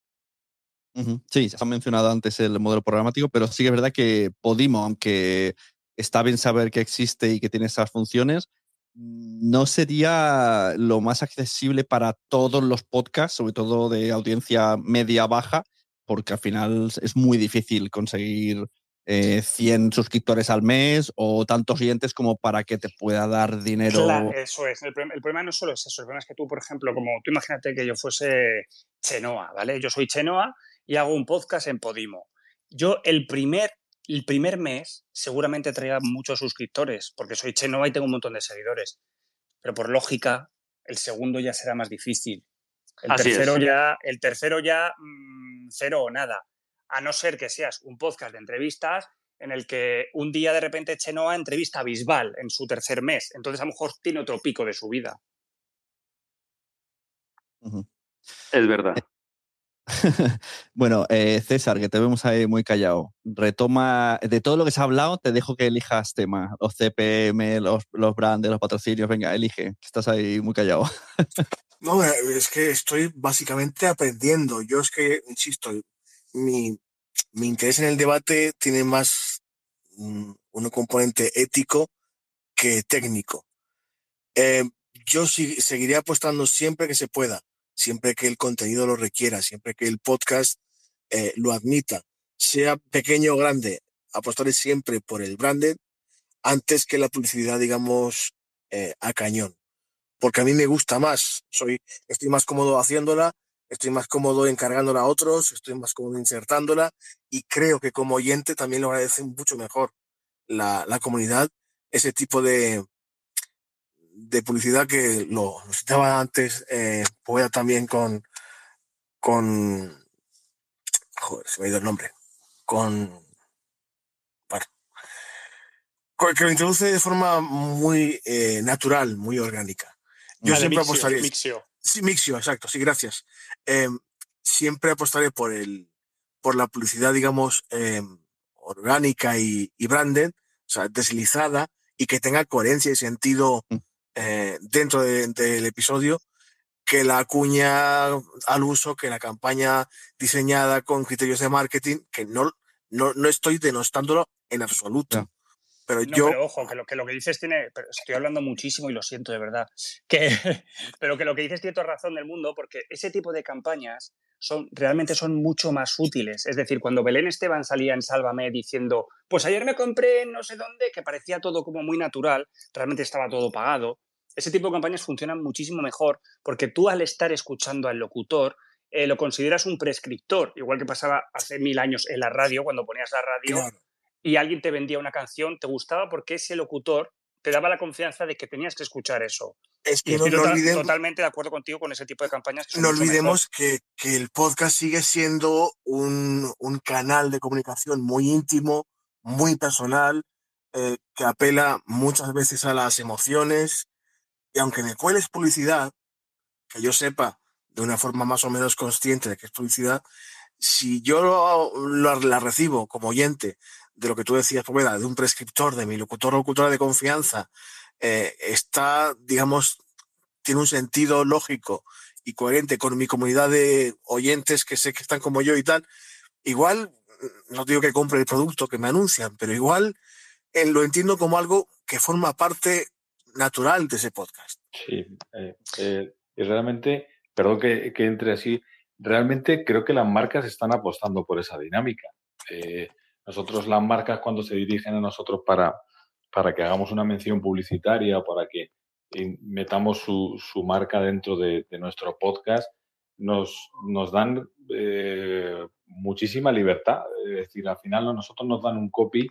Sí, se ha mencionado antes el modelo programático, pero sí que es verdad que Podimo, aunque está bien saber que existe y que tiene esas funciones, no sería lo más accesible para todos los podcasts, sobre todo de audiencia media-baja, porque al final es muy difícil conseguir 100 eh, suscriptores al mes o tantos oyentes como para que te pueda dar dinero. Claro, eso es. El, problema no solo es eso. El problema es que tú, por ejemplo, como tú imagínate que yo fuese Chenoa, ¿vale? Yo soy Chenoa y hago un podcast en Podimo. Yo el primer, el primer mes seguramente traiga muchos suscriptores, porque soy Chenoa y tengo un montón de seguidores. Pero por lógica, el segundo ya será más difícil. El tercero ya, el tercero ya mm, cero o nada. A no ser que seas un podcast de entrevistas en el que un día de repente Chenoa entrevista a Bisbal en su tercer mes. Entonces a lo mejor tiene otro pico de su vida. Es verdad. <laughs> bueno, eh, César, que te vemos ahí muy callado. Retoma, de todo lo que se ha hablado, te dejo que elijas tema. Los CPM, los, los brands, los patrocinios. Venga, elige, que estás ahí muy callado. <laughs> no, es que estoy básicamente aprendiendo. Yo es que, insisto, mi, mi interés en el debate tiene más un, componente ético que técnico. Eh, yo seguiré apostando siempre que se pueda siempre que el contenido lo requiera, siempre que el podcast eh, lo admita, sea pequeño o grande, apostaré siempre por el branded antes que la publicidad, digamos, eh, a cañón. Porque a mí me gusta más, soy, estoy más cómodo haciéndola, estoy más cómodo encargándola a otros, estoy más cómodo insertándola y creo que como oyente también lo agradece mucho mejor la, la comunidad ese tipo de, de publicidad que lo, citaba antes, eh, también con, con, joder, se me ha ido el nombre, con, bueno, que lo introduce de forma muy eh, natural, muy orgánica. Yo siempre apostaré. Mixio. Sí, Mixio, exacto, sí, gracias. Em, siempre apostaré por el, por la publicidad, digamos, em, orgánica y, y branded, o sea, deslizada y que tenga coherencia y sentido mm. Eh, dentro del episodio que la cuña al uso, que la campaña diseñada con criterios de marketing, que no, no, no estoy denostándolo en absoluto. Pero yo. Pero ojo, que lo, que lo que dices tiene. estoy hablando muchísimo y lo siento de verdad. Que, <laughs> pero que lo que dices tiene toda razón del mundo, porque ese tipo de campañas son, realmente son mucho más útiles. Es decir, cuando Belén Esteban salía en Sálvame diciendo, pues ayer me compré no sé dónde, que parecía todo como muy natural, realmente estaba todo pagado ese tipo de campañas funcionan muchísimo mejor porque tú al estar escuchando al locutor eh, lo consideras un prescriptor, igual que pasaba hace mil años en la radio, cuando ponías la radio y alguien te vendía una canción, te gustaba porque ese locutor te daba la confianza de que tenías que escuchar eso. Es que no, olvidemos, totalmente de acuerdo contigo con ese tipo de campañas. no olvidemos que, el podcast sigue siendo un, canal de comunicación muy íntimo, muy personal, eh, que apela muchas veces a las emociones, y aunque me cueles publicidad, que yo sepa de una forma más o menos consciente de que es publicidad, si yo la recibo como oyente de lo que tú decías, Poveda, de un prescriptor, de mi locutor o locutora de confianza, eh, está, digamos, tiene un sentido lógico y coherente con mi comunidad de oyentes que sé que están como yo y tal, igual, no digo que compre el producto que me anuncian, pero igual eh, lo entiendo como algo que forma parte natural de ese podcast. Sí, eh, y realmente, perdón que, entre así, realmente creo que las marcas están apostando por esa dinámica. nosotros las marcas cuando se dirigen a nosotros para, para que hagamos una mención publicitaria, para que metamos su, su marca dentro de, nuestro podcast, nos, nos dan eh, muchísima libertad. Es decir, al final nosotros nos dan un copy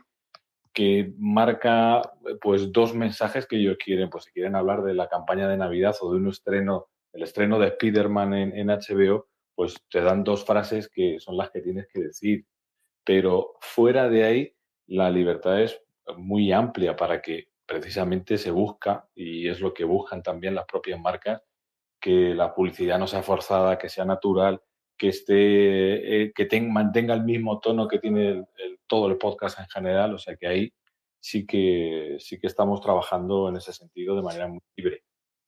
que marca pues dos mensajes que ellos quieren, pues si quieren hablar de la campaña de Navidad o de un estreno, el estreno de Spider-Man en, en HBO, pues te dan dos frases que son las que tienes que decir. Pero fuera de ahí, la libertad es muy amplia para que precisamente se busca, y es lo que buscan también las propias marcas, que la publicidad no sea forzada, que sea natural, que esté, eh, que mantenga el mismo tono que tiene todo el podcast en general, o sea que ahí sí que sí que estamos trabajando en ese sentido de manera muy libre.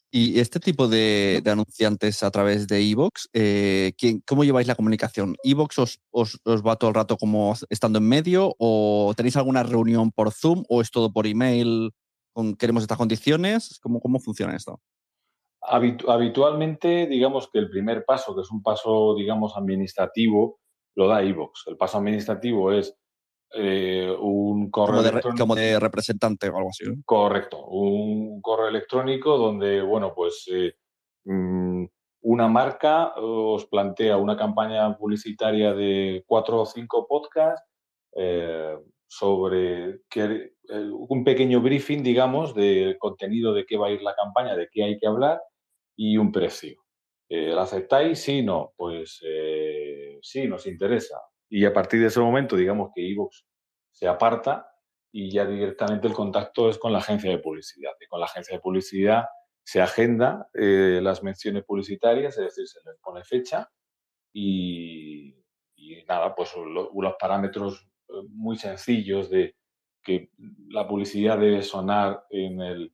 Y este tipo de, anunciantes a través de Evox, eh, ¿cómo lleváis la comunicación? ¿Evox os, os, va todo el rato como estando en medio o tenéis alguna reunión por Zoom o es todo por email con queremos estas condiciones? ¿Cómo, cómo funciona esto? Habitualmente, digamos que el primer paso, que es un paso, digamos, administrativo, lo da Evox. El paso administrativo es eh, un correo como de, como de, representante o algo así. Correcto, un correo electrónico donde, bueno, pues eh, mm, una marca os plantea una campaña publicitaria de cuatro o cinco podcasts eh, sobre un pequeño briefing, digamos, del contenido de qué va a ir la campaña, de qué hay que hablar y un precio. ¿Lo aceptáis? Sí, no. Pues sí, nos interesa. Y a partir de ese momento, digamos que Evox se aparta y ya directamente el contacto es con la agencia de publicidad. Y con la agencia de publicidad se agenda eh, las menciones publicitarias, es decir, se les pone fecha y, nada, pues los parámetros eh, muy sencillos de que la publicidad debe sonar en el,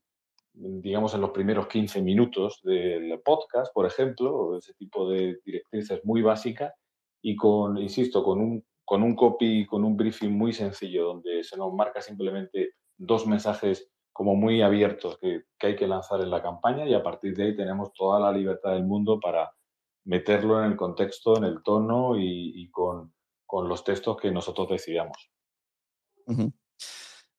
digamos, en los primeros 15 minutos del podcast, por ejemplo, ese tipo de directrices muy básicas y con, insisto, con un, con un copy, con un briefing muy sencillo, donde se nos marca simplemente dos mensajes como muy abiertos que, que hay que lanzar en la campaña y a partir de ahí tenemos toda la libertad del mundo para meterlo en el contexto, en el tono y, con, con, los textos que nosotros decidamos.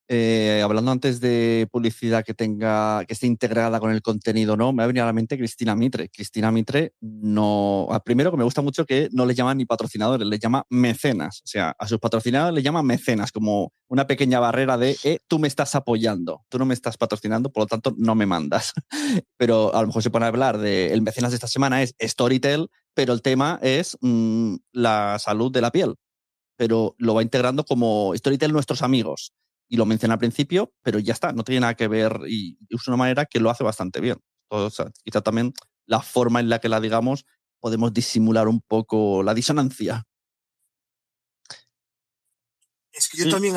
Eh, hablando antes de publicidad que tenga, que esté integrada con el contenido, ¿no? Me ha venido a la mente Cristina Mitre. Cristina Mitre no. Ah, primero que me gusta mucho que no le llaman ni patrocinadores, le llama mecenas. O sea, a sus patrocinadores le llama mecenas, como una pequeña barrera de eh, tú me estás apoyando, tú no me estás patrocinando, por lo tanto no me mandas. <laughs> pero a lo mejor se pone a hablar de el mecenas de esta semana es Storytel, pero el tema es mm, la salud de la piel. Pero lo va integrando como Storytel nuestros amigos y lo menciona al principio, pero ya está, no tiene nada que ver y, es una manera que lo hace bastante bien. O sea, quizá también la forma en la que la digamos podemos disimular un poco la disonancia. Es que yo también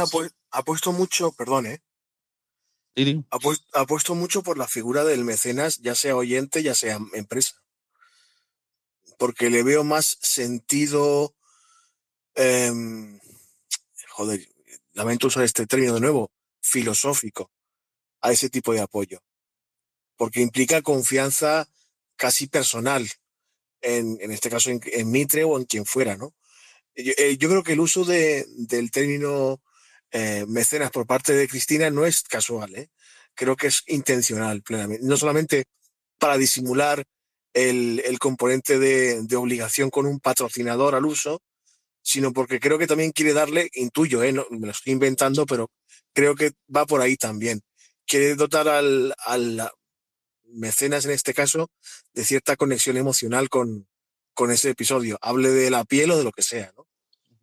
apuesto mucho, perdón, ¿eh? Apuesto, mucho por la figura del mecenas, ya sea oyente, ya sea empresa. Porque le veo más sentido. Em, joder, lamento usar este término de nuevo, filosófico a ese tipo de apoyo, porque implica confianza casi personal, en, en este caso en, Mitre o en quien fuera, ¿no? Yo, eh, creo que el uso de, del término eh, mecenas por parte de Cristina no es casual, ¿eh? creo que es intencional plenamente, no solamente para disimular el, el componente de, de, obligación con un patrocinador al uso, sino porque creo que también quiere darle, intuyo, ¿eh? me lo estoy inventando, pero creo que va por ahí también. Quiere dotar al, al mecenas, en este caso, de cierta conexión emocional con, con ese episodio. Hable de la piel o de lo que sea, ¿no?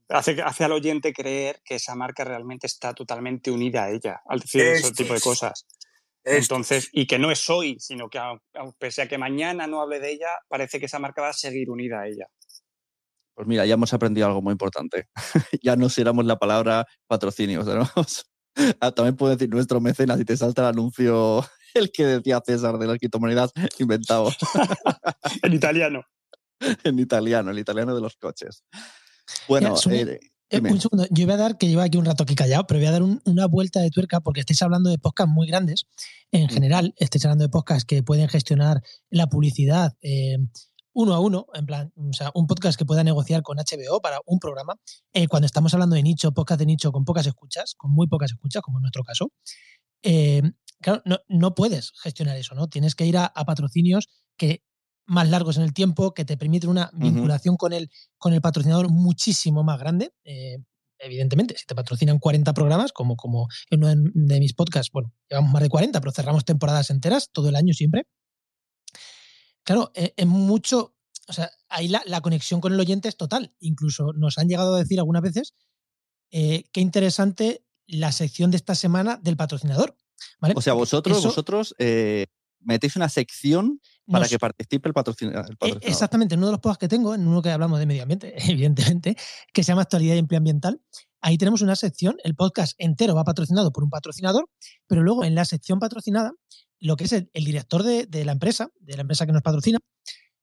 Hace, hace al oyente creer que esa marca realmente está totalmente unida a ella, al decir ese tipo de cosas. Entonces, y que no es hoy, sino que pese a que mañana no hable de ella, parece que esa marca va a seguir unida a ella. Pues mira, ya hemos aprendido algo muy importante. <laughs> ya no seramos la palabra patrocinio. <laughs> Ah, también puedo decir nuestro mecenas y te salta el anuncio, <laughs> el que decía César de la criptomonedas inventado. en italiano. en italiano, el italiano de los coches. Bueno, eh, eh, un segundo, yo voy a dar, que llevo aquí un rato aquí callado, pero voy a dar una vuelta de tuerca porque estáis hablando de podcasts muy grandes. En mm. general, estáis hablando de podcasts que pueden gestionar la publicidad eh, uno a uno, en plan, o sea, un podcast que pueda negociar con HBO para un programa. Eh, cuando estamos hablando de nicho, podcast de nicho con pocas escuchas, con muy pocas escuchas, como en nuestro caso, claro, no, puedes gestionar eso, ¿no? Tienes que ir a patrocinios que más largos en el tiempo, que te permiten una vinculación con, el, con el patrocinador muchísimo más grande. Eh, evidentemente, si te patrocinan 40 programas, como, como en uno de mis podcasts, bueno, llevamos más de 40, pero cerramos temporadas enteras todo el año siempre. Claro, eh, es mucho, o sea, ahí la, la, conexión con el oyente es total. Incluso nos han llegado a decir algunas veces eh, qué interesante la sección de esta semana del patrocinador. ¿vale? O sea, vosotros, vosotros metéis una sección para que participe el e, patrocinador, Exactamente, en uno de los podcasts que tengo, en uno que hablamos de medio ambiente, <laughs> evidentemente, que se llama Actualidad y Empleo Ambiental, ahí tenemos una sección, el podcast entero va patrocinado por un patrocinador, pero luego en la sección patrocinada, lo que es el, director de, la empresa, de la empresa que nos patrocina,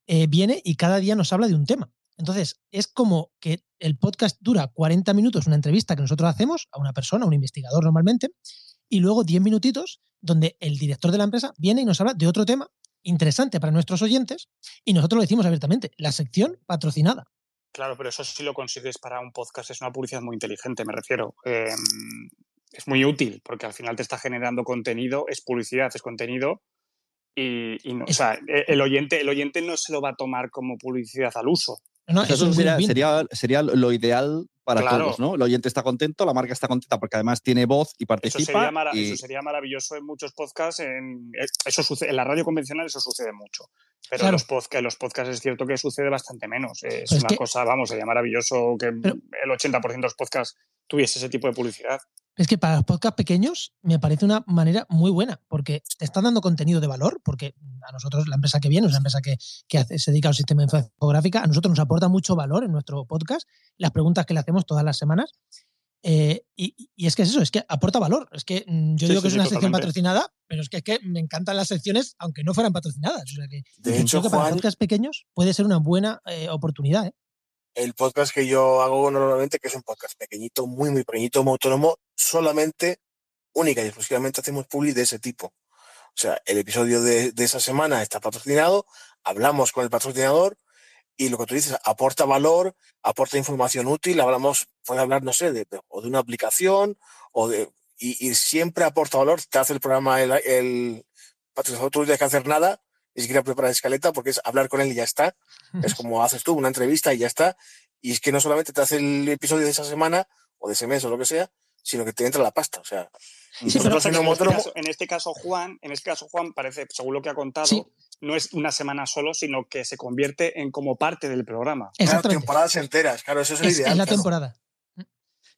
eh, viene y cada día nos habla de un tema. Entonces, es como que el podcast dura 40 minutos, una entrevista que nosotros hacemos a una persona, a un investigador normalmente, y luego 10 minutitos donde el director de la empresa viene y nos habla de otro tema interesante para nuestros oyentes y nosotros lo decimos abiertamente, la sección patrocinada. Claro, pero eso sí lo consigues para un podcast, es una publicidad muy inteligente, me refiero. Em, es muy útil porque al final te está generando contenido, es publicidad, es contenido y, o sea, e, el, oyente, el oyente no se lo va a tomar como publicidad al uso. eso, sería, sería, lo ideal para todos, ¿no? El oyente está contento, la marca está contenta porque además tiene voz y participa. Eso sería, maravilloso en muchos podcasts. En, eh, eso sucede, en la radio convencional eso sucede mucho. Pero en, los podcasts, los podcasts es cierto que sucede bastante menos. Es una cosa, vamos, sería maravilloso que el 80% de los podcasts tuviese ese tipo de publicidad. Es que para los podcasts pequeños me parece una manera muy buena, porque te están dando contenido de valor, porque a nosotros, la empresa que viene, es la empresa que, se dedica al sistema de infográfica, a nosotros nos aporta mucho valor en nuestro podcast, las preguntas que le hacemos todas las semanas. Eh, y, es que es eso, es que aporta valor. Es que mm, yo digo que es una sección patrocinada, pero es que, es que me encantan las secciones, aunque no fueran patrocinadas. O sea que, de hecho, que para podcasts pequeños puede ser una buena eh, oportunidad. ¿eh? el podcast que yo hago normalmente, que es un podcast pequeñito, muy, muy pequeñito, muy autónomo, solamente, única y exclusivamente hacemos public de ese tipo. O sea, el episodio de, esa semana está patrocinado, hablamos con el patrocinador y lo que tú dices, aporta valor, aporta información útil, hablamos, puede hablar, no sé, o de una aplicación o de, y, siempre aporta valor, te hace el programa el, el patrocinador, tú no tienes que hacer nada, ni siquiera preparar escaleta porque es hablar con él y ya está. Es como haces tú una entrevista y ya está. Y es que no solamente te hace el episodio de esa semana o de ese mes o lo que sea, sino que te entra la pasta. O sea, en, este caso, Juan, en este caso, Juan, parece, según lo que ha contado, no es una semana solo, sino que se convierte en como parte del programa. Claro, temporadas enteras, claro, eso es, el ideal. Es la temporada.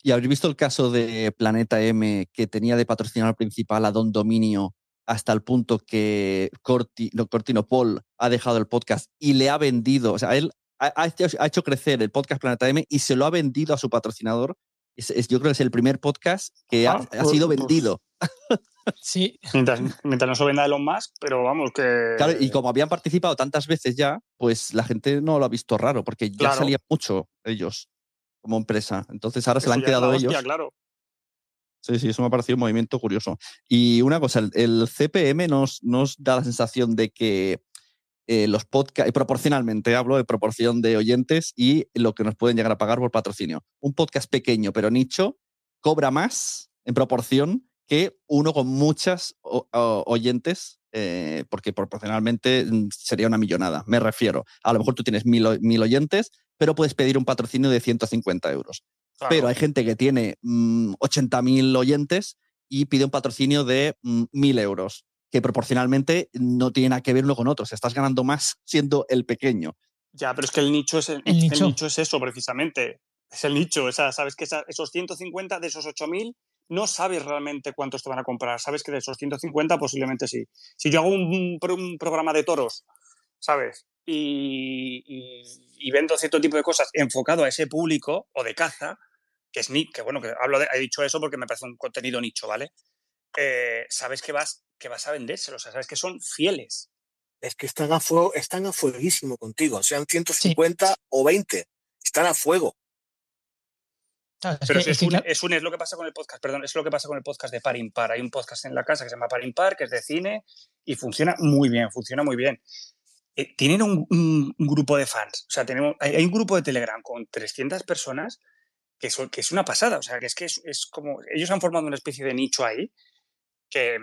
Y habréis visto el caso de Planeta M, que tenía de patrocinador principal a Don Dominio hasta el punto que Corti, no, Cortino Paul ha dejado el podcast y le ha vendido, o sea, él ha, hecho crecer el podcast Planeta M y se lo ha vendido a su patrocinador. Es, yo creo que es el primer podcast que ha, ah, pues, sido pues vendido. <laughs> Sí. Mientras, no se venda Elon Musk, pero vamos que. Claro, y como habían participado tantas veces ya, pues la gente no lo ha visto raro, porque ya salía mucho ellos como empresa. Entonces ahora se lo han quedado ellos. claro. Sí, sí, eso me ha parecido un movimiento curioso. Y una cosa, el, CPM nos, nos, da la sensación de que eh, los podcasts, proporcionalmente hablo de proporción de oyentes y lo que nos pueden llegar a pagar por patrocinio. Un podcast pequeño pero nicho cobra más en proporción que uno con muchas oyentes, eh, porque proporcionalmente mm, sería una millonada. Me refiero, a lo mejor tú tienes mil, mil oyentes, pero puedes pedir un patrocinio de 150 euros. Pero hay gente que tiene 80.000 mm, oyentes y pide un patrocinio de 1.000 mm, euros, que proporcionalmente no tiene nada que ver uno con otro. estás ganando más siendo el pequeño. Ya, pero es que el nicho es, el, nicho. es eso precisamente. Es el nicho. sabes que esos 150 de esos 8.000 no sabes realmente cuántos te van a comprar. Sabes que de esos 150 posiblemente sí. Si yo hago un, programa de toros ¿sabes? Y, vendo cierto tipo de cosas enfocado a ese público o de caza, que es que bueno, que hablo de, he dicho eso porque me parece un contenido nicho, ¿vale? Eh, sabes que vas, que vas a vendérselo, o sea, sabes que son fieles. Es que están a fuego, están a fueguísimo contigo, sean 150 o 20, están a fuego. Pero es, un, es, lo que pasa con el podcast, perdón, es lo que pasa con el podcast de Par Impar. Hay un podcast en la casa que se llama Par Impar, que es de cine y funciona muy bien, funciona muy bien. Eh, tienen un, grupo de fans, o sea, tenemos, hay, un grupo de Telegram con 300 personas que, que es una pasada, o sea, que es que es, como, ellos han formado una especie de nicho ahí que,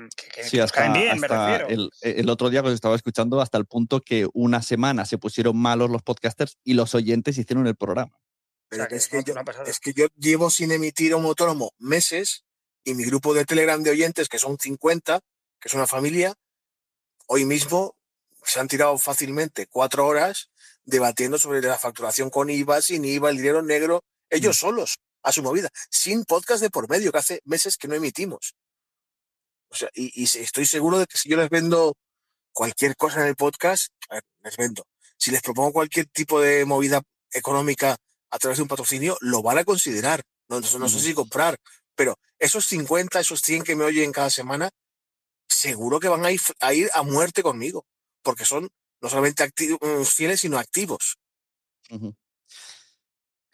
que, caen bien, me refiero. El, otro día cuando estaba escuchando hasta el punto que una semana se pusieron malos los podcasters y los oyentes hicieron el programa. Pero es, que yo, es que yo llevo sin emitir un autónomo meses y mi grupo de Telegram de oyentes, que son 50, que es una familia, hoy mismo se han tirado fácilmente cuatro horas debatiendo sobre la facturación con IVA, sin IVA, el dinero negro, ellos mm. solos, a su movida, sin podcast de por medio, que hace meses que no emitimos. O sea, y, estoy seguro de que si yo les vendo cualquier cosa en el podcast, les vendo. Si les propongo cualquier tipo de movida económica a través de un patrocinio, lo van a considerar. No, no, sé si comprar, pero esos 50, esos 100 que me oyen cada semana, seguro que van a ir, a ir a muerte conmigo, porque son no solamente activos, mm, fieles, sino activos.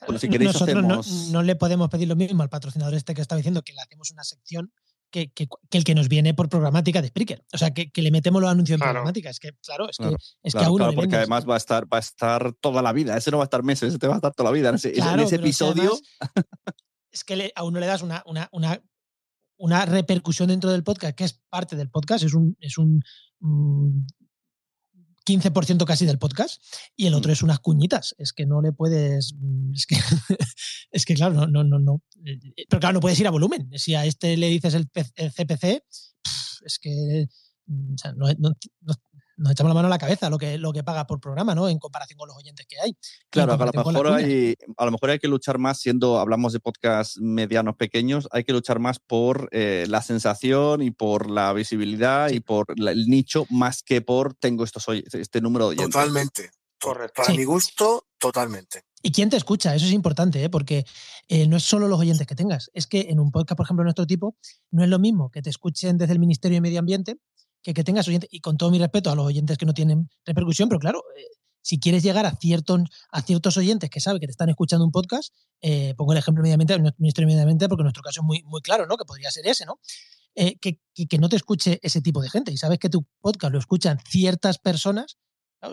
Nosotros no, le podemos pedir lo mismo al patrocinador este que estaba diciendo, que le hacemos una sección que, el que nos viene por programática de Spreaker. O sea, que, le metemos los anuncios en programática. Es que, claro, es que, es que a uno. porque además va a estar, va a estar toda la vida. Ese no va a estar meses, ese te va a estar toda la vida. En ese, episodio. Es que, a uno le das una, una, una, una, repercusión dentro del podcast, que es parte del podcast, es un, es un mm, 15% casi del podcast y el otro mm. es unas cuñitas. Es que no le puedes. Mm, es que, <laughs> es que claro, no, no, no, no. Pero claro, no puedes ir a volumen. Si a este le dices el, CPC, es que mm, o sea, no, nos echamos la mano a la cabeza lo que, lo que paga por programa, ¿no? En comparación con los oyentes que hay. Claro, a lo, mejor hay, a lo mejor hay que luchar más, siendo, hablamos de podcasts medianos, pequeños, hay que luchar más por eh, la sensación y por la visibilidad y por el nicho, más que por tengo estos, este número de oyentes. Totalmente. Correcto. Para mi gusto, totalmente. ¿Y quién te escucha? Eso es importante, ¿eh? porque eh, no es solo los oyentes que tengas. Es que en un podcast, por ejemplo, de nuestro tipo, no es lo mismo que te escuchen desde el Ministerio de Medio Ambiente que, tengas oyentes, y con todo mi respeto a los oyentes que no tienen repercusión, pero claro, eh, si quieres llegar a ciertos, a ciertos oyentes que saben que te están escuchando un podcast, eh, pongo el ejemplo inmediatamente Ministerio Ambiente, porque nuestro caso es muy, muy claro, ¿no? Que podría ser ese, ¿no? Eh, que, que, no te escuche ese tipo de gente. Y sabes que tu podcast lo escuchan ciertas personas.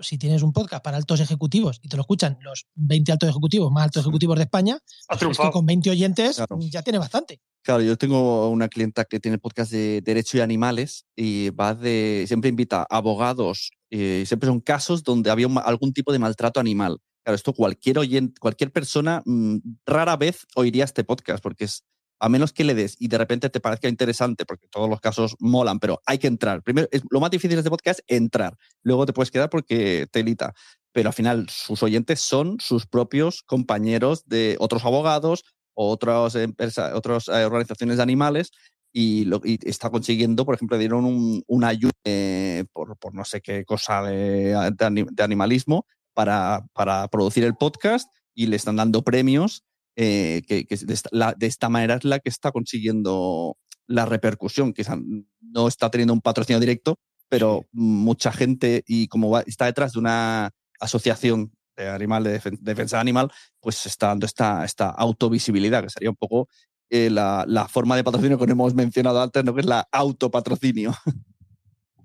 Si tienes un podcast para altos ejecutivos y te lo escuchan los 20 altos ejecutivos más altos ejecutivos de España, pues que con 20 oyentes ya tiene bastante. Claro, yo tengo una clienta que tiene podcast de derecho y animales y va de, siempre invita abogados, y eh, siempre son casos donde había algún tipo de maltrato animal. Claro, esto cualquier oyente, cualquier persona mm, rara vez oiría este podcast porque es, a menos que le des y de repente te parezca interesante, porque todos los casos molan, pero hay que entrar. Primero, es, lo más difícil de este podcast es entrar. Luego te puedes quedar porque te elita. Pero al final, sus oyentes son sus propios compañeros de otros abogados, otras empresas, otras eh, organizaciones de animales y, lo, está consiguiendo, por ejemplo, dieron un, ayuda eh, por, por, no sé qué cosa de, de, animalismo para, para, producir el podcast y le están dando premios eh, que, que de, esta, la, de, esta, manera es la que está consiguiendo la repercusión, que no está teniendo un patrocinio directo, pero mucha gente y como está detrás de una asociación de animal, de defensa animal, pues está dando esta, esta autovisibilidad, que sería un poco eh, la, la, forma de patrocinio que hemos mencionado antes, ¿no? que es la autopatrocinio. <laughs>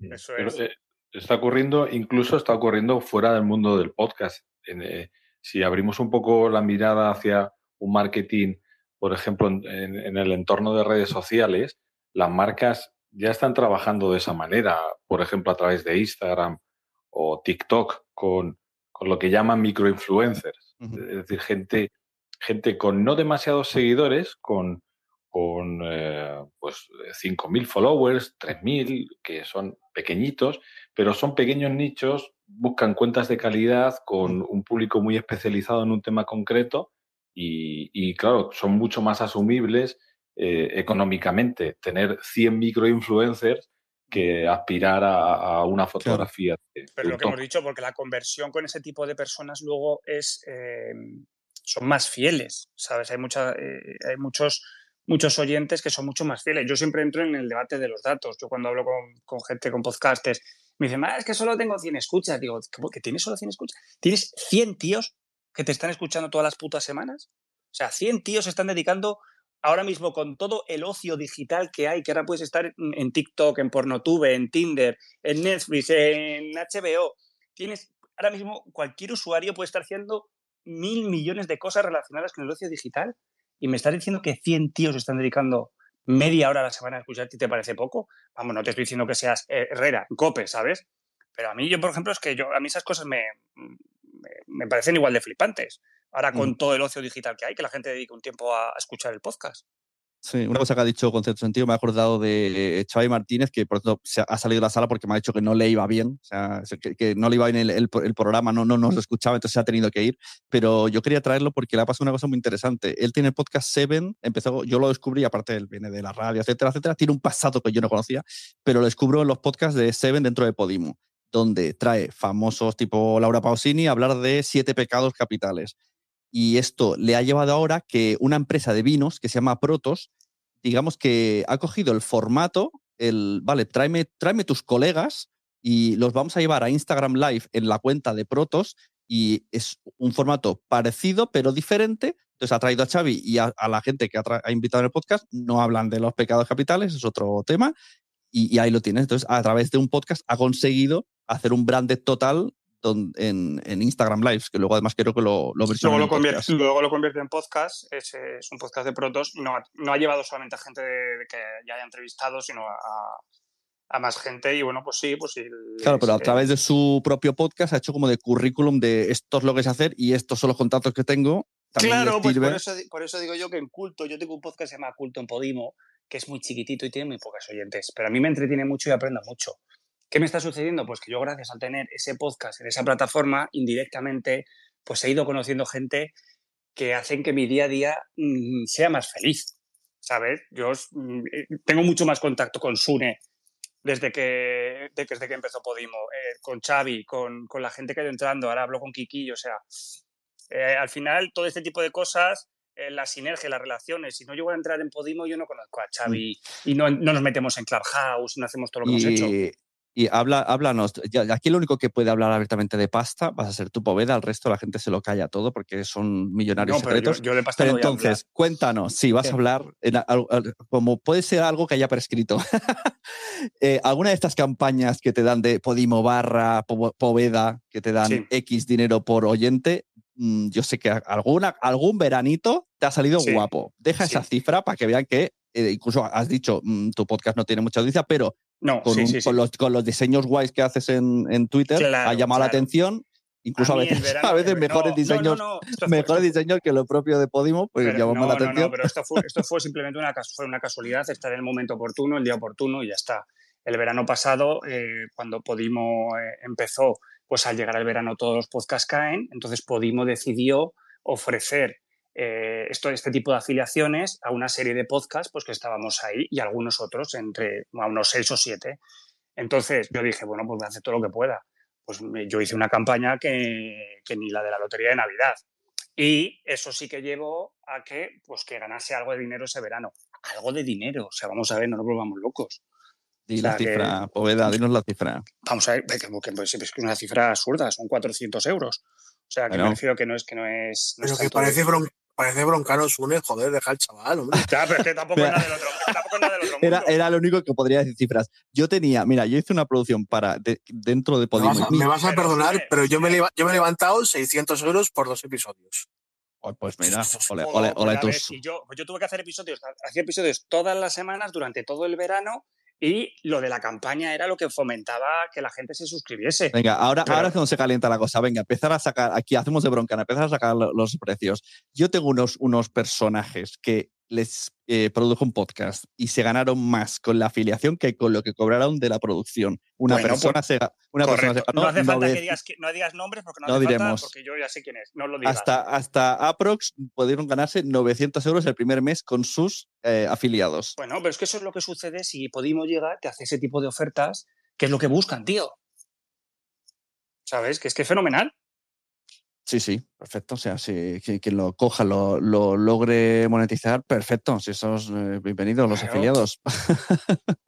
Eso es. Eh, está ocurriendo, incluso está ocurriendo fuera del mundo del podcast. Eh, si abrimos un poco la mirada hacia un marketing, por ejemplo, en, en, el entorno de redes sociales, las marcas ya están trabajando de esa manera, por ejemplo, a través de Instagram o TikTok, con con lo que llaman microinfluencers, es decir, gente, gente con no demasiados seguidores, con, con eh, pues 5.000 followers, 3.000, que son pequeñitos, pero son pequeños nichos, buscan cuentas de calidad con un público muy especializado en un tema concreto y, claro, son mucho más asumibles eh, económicamente. Tener 100 microinfluencers que aspirar a, una fotografía. Pero lo que hemos dicho, porque la conversión con ese tipo de personas luego es eh, son más fieles, ¿sabes? Hay, mucha, eh, hay muchos, muchos oyentes que son mucho más fieles. Yo siempre entro en el debate de los datos. Yo cuando hablo con, gente, con podcasters, me dicen, es que solo tengo 100 escuchas. Digo, ¿que tienes solo 100 escuchas? ¿Tienes 100 tíos que te están escuchando todas las putas semanas? O sea, 100 tíos se están dedicando ahora mismo con todo el ocio digital que hay, que ahora puedes estar en TikTok, en Pornotube, en Tinder, en Netflix, en HBO, tienes ahora mismo cualquier usuario puede estar haciendo mil millones de cosas relacionadas con el ocio digital y me estás diciendo que 100 tíos están dedicando media hora a la semana a escucharte y te parece poco. Vamos, no te estoy diciendo que seas Herrera, Cope, ¿sabes? Pero a mí, yo, por ejemplo, es que yo, a mí esas cosas me, me, parecen igual de flipantes. Ahora con todo el ocio digital que hay, que la gente dedique un tiempo a escuchar el podcast. Sí, una cosa que ha dicho con cierto sentido, me ha acordado de Xavi Martínez, que por ejemplo ha salido de la sala porque me ha dicho que no le iba bien, o sea, que, no le iba bien el, programa, no, no nos escuchaba, entonces se ha tenido que ir. Pero yo quería traerlo porque le ha pasado una cosa muy interesante. Él tiene el podcast Seven, empezó, yo lo descubrí, aparte él viene de la radio, etcétera, etcétera, tiene un pasado que yo no conocía, pero lo descubro en los podcasts de Seven dentro de Podimo, donde trae famosos tipo Laura Pausini a hablar de siete pecados capitales y esto le ha llevado ahora que una empresa de vinos que se llama Protos, digamos que ha cogido el formato, el, vale, tráeme, tráeme tus colegas y los vamos a llevar a Instagram Live en la cuenta de Protos y es un formato parecido pero diferente. Entonces ha traído a Xavi y a, la gente que ha, invitado en el podcast, no hablan de los pecados capitales, es otro tema, y, y ahí lo tienes. Entonces a través de un podcast ha conseguido hacer un branded total en, en, Instagram Lives, que luego además creo que lo, lo luego, lo convierte, luego lo convierte en podcast, es, es un podcast de protos, no, no ha llevado solamente a gente que ya haya entrevistado, sino a, a, más gente y bueno, pues sí, pues sí. Claro, pero a través de su propio podcast ha hecho como de currículum de esto es lo que sé hacer y estos son los contactos que tengo. Claro, pues por eso, por eso digo yo que en Culto, yo tengo un podcast que se llama Culto en Podimo, que es muy chiquitito y tiene muy pocas oyentes, pero a mí me entretiene mucho y aprendo mucho. ¿Qué me está sucediendo? Pues que yo gracias a tener ese podcast en esa plataforma, indirectamente, pues he ido conociendo gente que hacen que mi día a día mm, sea más feliz, ¿sabes? Yo mm, eh, tengo mucho más contacto con Sune desde que, desde que empezó Podimo, eh, con Xavi, con, con, la gente que ha ido entrando, ahora hablo con Kiki, o sea, eh, al final todo este tipo de cosas la sinergia, las relaciones. Si no llego a entrar en Podimo, yo no conozco a mm. Xavi y no, no, nos metemos en Clubhouse, no hacemos todo lo que hemos hecho. Y habla, háblanos, aquí lo único que puede hablar abiertamente de pasta vas a ser tu Poveda, al resto la gente se lo calla todo porque son millonarios secretos. Pero, entonces, cuéntanos, si vas a hablar, como puede ser algo que haya prescrito. <laughs> Eh, ¿Alguna de estas campañas que te dan de Podimo barra Poveda, que te dan X dinero por oyente, mm, yo sé que alguna, algún veranito te ha salido guapo. Deja esa cifra para que vean que eh, incluso has dicho, mm, tu podcast no tiene mucha audiencia, pero no, con, con, los, diseños guays que haces en, Twitter, ha llamado la atención. Incluso a, veces, <laughs> a veces mejores diseños, mejores diseños que lo propio de Podimo, pues llamamos la atención. No, pero esto fue, esto fue <laughs> simplemente una, fue una casualidad, estar en el momento oportuno, el día oportuno y ya está. El verano pasado, eh, cuando Podimo eh, empezó, pues al llegar al verano todos los podcasts caen, entonces Podimo decidió ofrecer eh, esto, este tipo de afiliaciones a una serie de podcasts pues, que estábamos ahí y algunos otros, entre a unos seis o siete. Entonces yo dije, bueno, pues voy a hacer todo lo que pueda. Pues yo hice una campaña que, que, ni la de la lotería de Navidad. Y eso sí que llevó a que, pues, que ganase algo de dinero ese verano. Algo de dinero. O sea, vamos a ver, no nos volvamos locos. Di la cifra, Poveda, dinos la cifra. Vamos a ver, que, que, pues, es una cifra absurda, son 400 euros. O sea, que me refiero que no es que no es. pero que parece, Parece broncano une, joder, deja al chaval, hombre. <laughs> Ya, pero es que tampoco es nada del otro, tampoco nada del otro mundo. Era, lo único que podría decir cifras. Yo tenía, mira, yo hice una producción para dentro de Podimo. Me vas a, perdonar, pero yo me, yo me he levantado 600 euros por dos episodios. Pues mira, ole, ole, ole, tus... yo, yo tuve que hacer episodios, hacía episodios todas las semanas durante todo el verano y lo de la campaña era lo que fomentaba que la gente se suscribiese. Venga, ahora, ahora es cuando se calienta la cosa. Venga, empezar a sacar, aquí hacemos de broncana, empezar a sacar los precios. Yo tengo unos, unos personajes que les eh, produjo un podcast y se ganaron más con la afiliación que con lo que cobraron de la producción. Una persona pues, se una persona se ganó, No hace falta que, digas, que no digas nombres porque no, no hace diremos, falta porque yo ya sé quién es. No lo digas. Hasta, hasta Aprox pudieron ganarse 900 euros el primer mes con sus eh, afiliados. Bueno, pero es que eso es lo que sucede si Podimo llega, te hace ese tipo de ofertas, que es lo que buscan, tío. ¿Sabes? Que es que es fenomenal. Sí, sí, perfecto. O sea, si quien lo coja lo, logre monetizar, perfecto. Si esos eh, bienvenidos los afiliados. <laughs>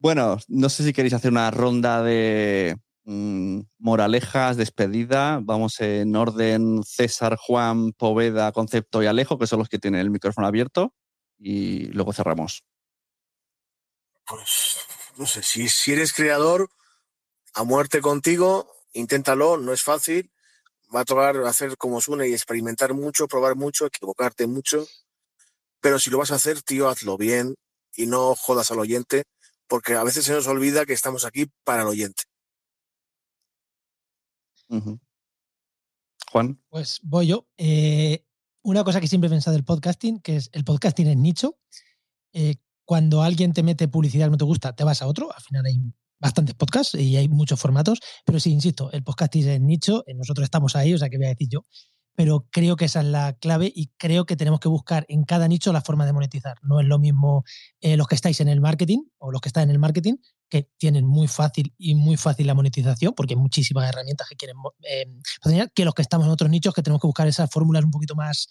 bueno, no sé si queréis hacer una ronda de mm, moralejas, despedida. Vamos en orden César, Juan, Poveda, Concepto y Alejo, que son los que tienen el micrófono abierto. Y luego cerramos. Pues, no sé, si, si eres creador, a muerte contigo, inténtalo, no es fácil. Va a tocar hacer como suene y experimentar mucho, probar mucho, equivocarte mucho. Pero si lo vas a hacer, tío, hazlo bien y no jodas al oyente, porque a veces se nos olvida que estamos aquí para el oyente. Juan. Pues voy yo. Eh, una cosa que siempre he pensado del podcasting, que es el podcasting es nicho. Eh, cuando alguien te mete publicidad que no te gusta, te vas a otro. Al final hay bastantes podcasts y hay muchos formatos, pero sí, insisto, el podcasting es nicho, eh, nosotros estamos ahí, o sea, que voy a decir yo, pero creo que esa es la clave y creo que tenemos que buscar en cada nicho la forma de monetizar. No es lo mismo eh, los que estáis en el marketing o los que están en el marketing, que tienen muy fácil y muy fácil la monetización, porque hay muchísimas herramientas que quieren eh, que los que estamos en otros nichos, que tenemos que buscar esas fórmulas un poquito más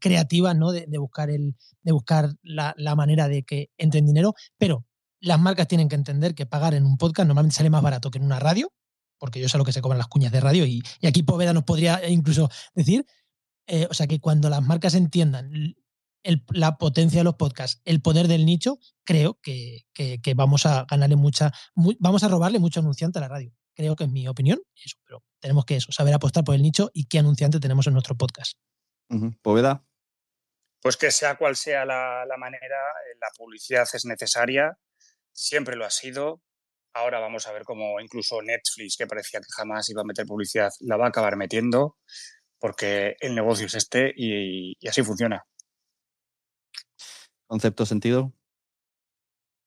creativas, ¿no? De, buscar, el, de buscar la, la manera de que entren dinero, pero las marcas tienen que entender que pagar en un podcast normalmente sale más barato que en una radio, porque yo sé lo que se cobran las cuñas de radio y, aquí Poveda nos podría incluso decir. Eh, o sea que cuando las marcas entiendan la potencia de los podcasts, el poder del nicho, creo que, vamos a ganarle mucha, vamos a robarle mucho anunciante a la radio. Creo que es mi opinión, eso, pero tenemos que eso, saber apostar por el nicho y qué anunciante tenemos en nuestro podcast. Poveda. Pues que sea cual sea la, manera, eh, la publicidad es necesaria siempre lo ha sido. Ahora vamos a ver cómo incluso Netflix, que parecía que jamás iba a meter publicidad, la va a acabar metiendo, porque el negocio es este y, así funciona. ¿Concepto sentido?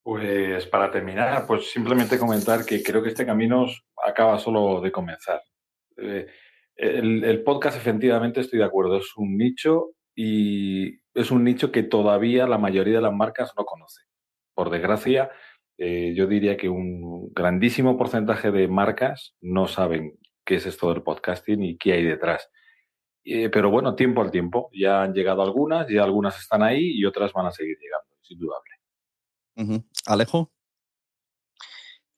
Pues para terminar, pues simplemente comentar que creo que este camino acaba solo de comenzar. Eh, el, el, podcast, efectivamente, estoy de acuerdo, es un nicho y es un nicho que todavía la mayoría de las marcas no conoce. Por desgracia, eh, yo diría que un grandísimo porcentaje de marcas no saben qué es esto del podcasting y qué hay detrás. Eh, pero bueno, tiempo al tiempo. Ya han llegado algunas, ya algunas están ahí y otras van a seguir llegando, es indudable. Alejo.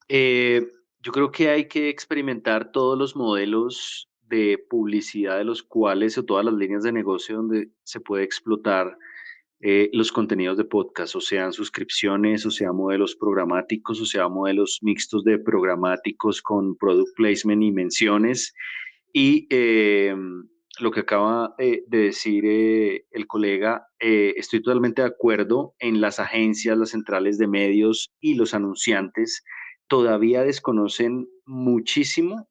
Eh, yo creo que hay que experimentar todos los modelos de publicidad de los cuales o todas las líneas de negocio donde se puede explotar eh, los contenidos de podcast, o sean suscripciones, o sea modelos programáticos, o sea modelos mixtos de programáticos con product placement y menciones. Y eh, lo que acaba eh, de decir el colega, estoy totalmente de acuerdo en las agencias, las centrales de medios y los anunciantes todavía desconocen muchísimo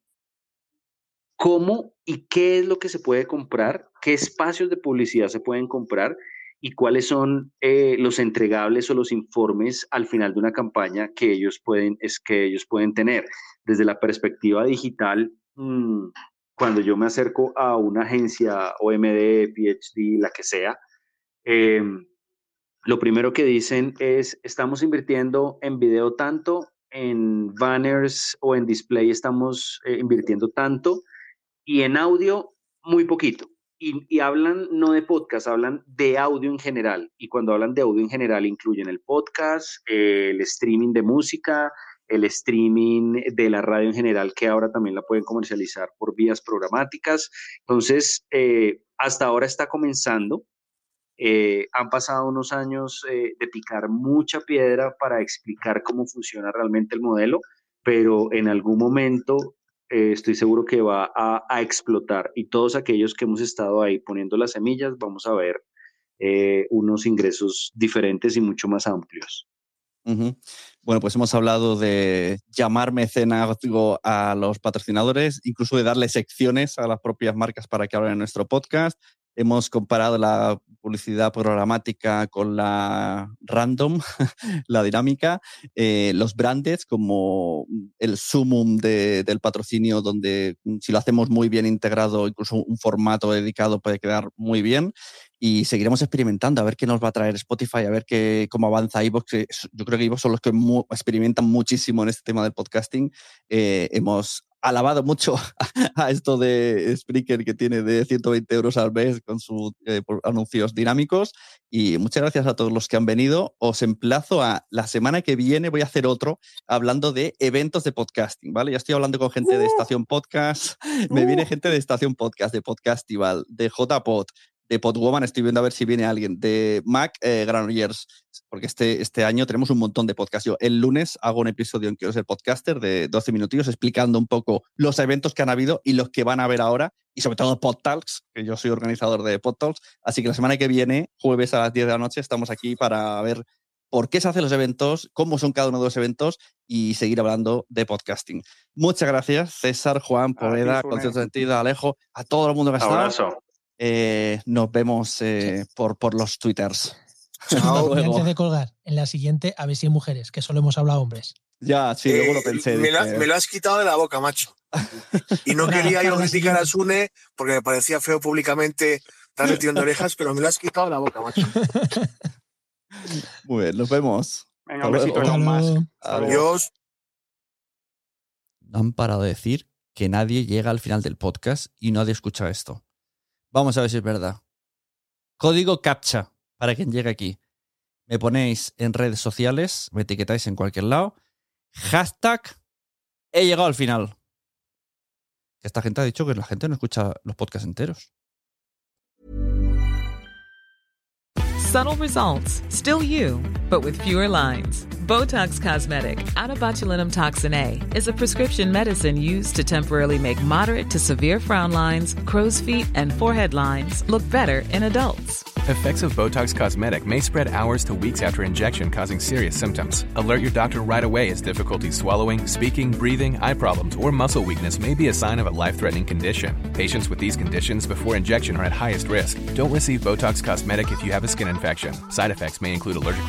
cómo y qué es lo que se puede comprar, qué espacios de publicidad se pueden comprar y cuáles son eh, los entregables o los informes al final de una campaña que ellos pueden, es que ellos pueden tener. Desde la perspectiva digital, mm, cuando yo me acerco a una agencia OMD, PhD, la que sea, em, lo primero que dicen es, estamos invirtiendo en video tanto, en banners o en display estamos eh, invirtiendo tanto, y en audio muy poquito y, hablan no de podcast, hablan de audio en general. Y cuando hablan de audio en general incluyen el podcast, el streaming de música, el streaming de la radio en general, que ahora también la pueden comercializar por vías programáticas. Entonces, eh, hasta ahora está comenzando. Eh, han pasado unos años eh, de picar mucha piedra para explicar cómo funciona realmente el modelo, pero en algún momento eh, estoy seguro que va a, explotar y todos aquellos que hemos estado ahí poniendo las semillas vamos a ver eh, unos ingresos diferentes y mucho más amplios. Bueno, pues hemos hablado de llamar mecenazgo a los patrocinadores, incluso de darle secciones a las propias marcas para que hablen en nuestro podcast. Hemos comparado la publicidad programática con la random, <laughs> la dinámica, eh, los brandes como el sumum del patrocinio, donde mm, si lo hacemos muy bien integrado, incluso un formato dedicado puede quedar muy bien. Y seguiremos experimentando a ver qué nos va a traer Spotify, a ver qué, cómo avanza iVoox. Yo creo que iVoox son los que experimentan muchísimo en este tema del podcasting. Eh, hemos alabado mucho <laughs> a esto de Spreaker que tiene de 120 euros al mes con sus eh, anuncios dinámicos. Y muchas gracias a todos los que han venido. Os emplazo a la semana que viene, voy a hacer otro hablando de eventos de podcasting, ¿vale? Ya estoy hablando con gente de uh. Estación Podcast, <laughs> me viene uh. gente de Estación Podcast, de Podcastival, de JPod, de Podwoman, estoy viendo a ver si viene alguien, de Mac eh, Granollers, porque este, este año tenemos un montón de podcasts. Yo el lunes hago un episodio en Quiero ser podcaster de 12 minutillos explicando un poco los eventos que han habido y los que van a haber ahora, y sobre todo PodTalks, que yo soy organizador de PodTalks. Así que la semana que viene, jueves a las 10 de la noche, estamos aquí para ver por qué se hacen los eventos, cómo son cada uno de los eventos y seguir hablando de podcasting. Muchas gracias, César, Juan, Poveda, Concierto Sentido, Alejo, a todo el mundo que está. Eh, nos vemos eh, por, por los twitters. <laughs> antes de colgar, en la siguiente, a ver si hay mujeres, que solo hemos hablado hombres. Ya, sí, luego lo eh, pensé. Me, lo has quitado de la boca, macho. Y no <laughs> quería yo criticar a Sune porque me parecía feo públicamente estar metiendo orejas, pero me lo has quitado de la boca, macho. <laughs> Muy bien, nos vemos. Venga, un besito más. Adiós. Han parado de decir que nadie llega al final del podcast y nadie escucha esto. Vamos a ver si es verdad. Código CAPTCHA para quien llegue aquí. Me ponéis en redes sociales, me etiquetáis en cualquier lado. Hashtag he llegado al final. Esta gente ha dicho que la gente no escucha los podcasts enteros. Subtle results, still you, but with fewer lines. Botox Cosmetic, out of botulinum toxin A, is a prescription medicine used to temporarily make moderate to severe frown lines, crow's feet, and forehead lines look better in adults. Effects of Botox Cosmetic may spread hours to weeks after injection, causing serious symptoms. Alert your doctor right away as difficulty swallowing, speaking, breathing, eye problems, or muscle weakness may be a sign of a life threatening condition. Patients with these conditions before injection are at highest risk. Don't receive Botox Cosmetic if you have a skin infection. Side effects may include allergic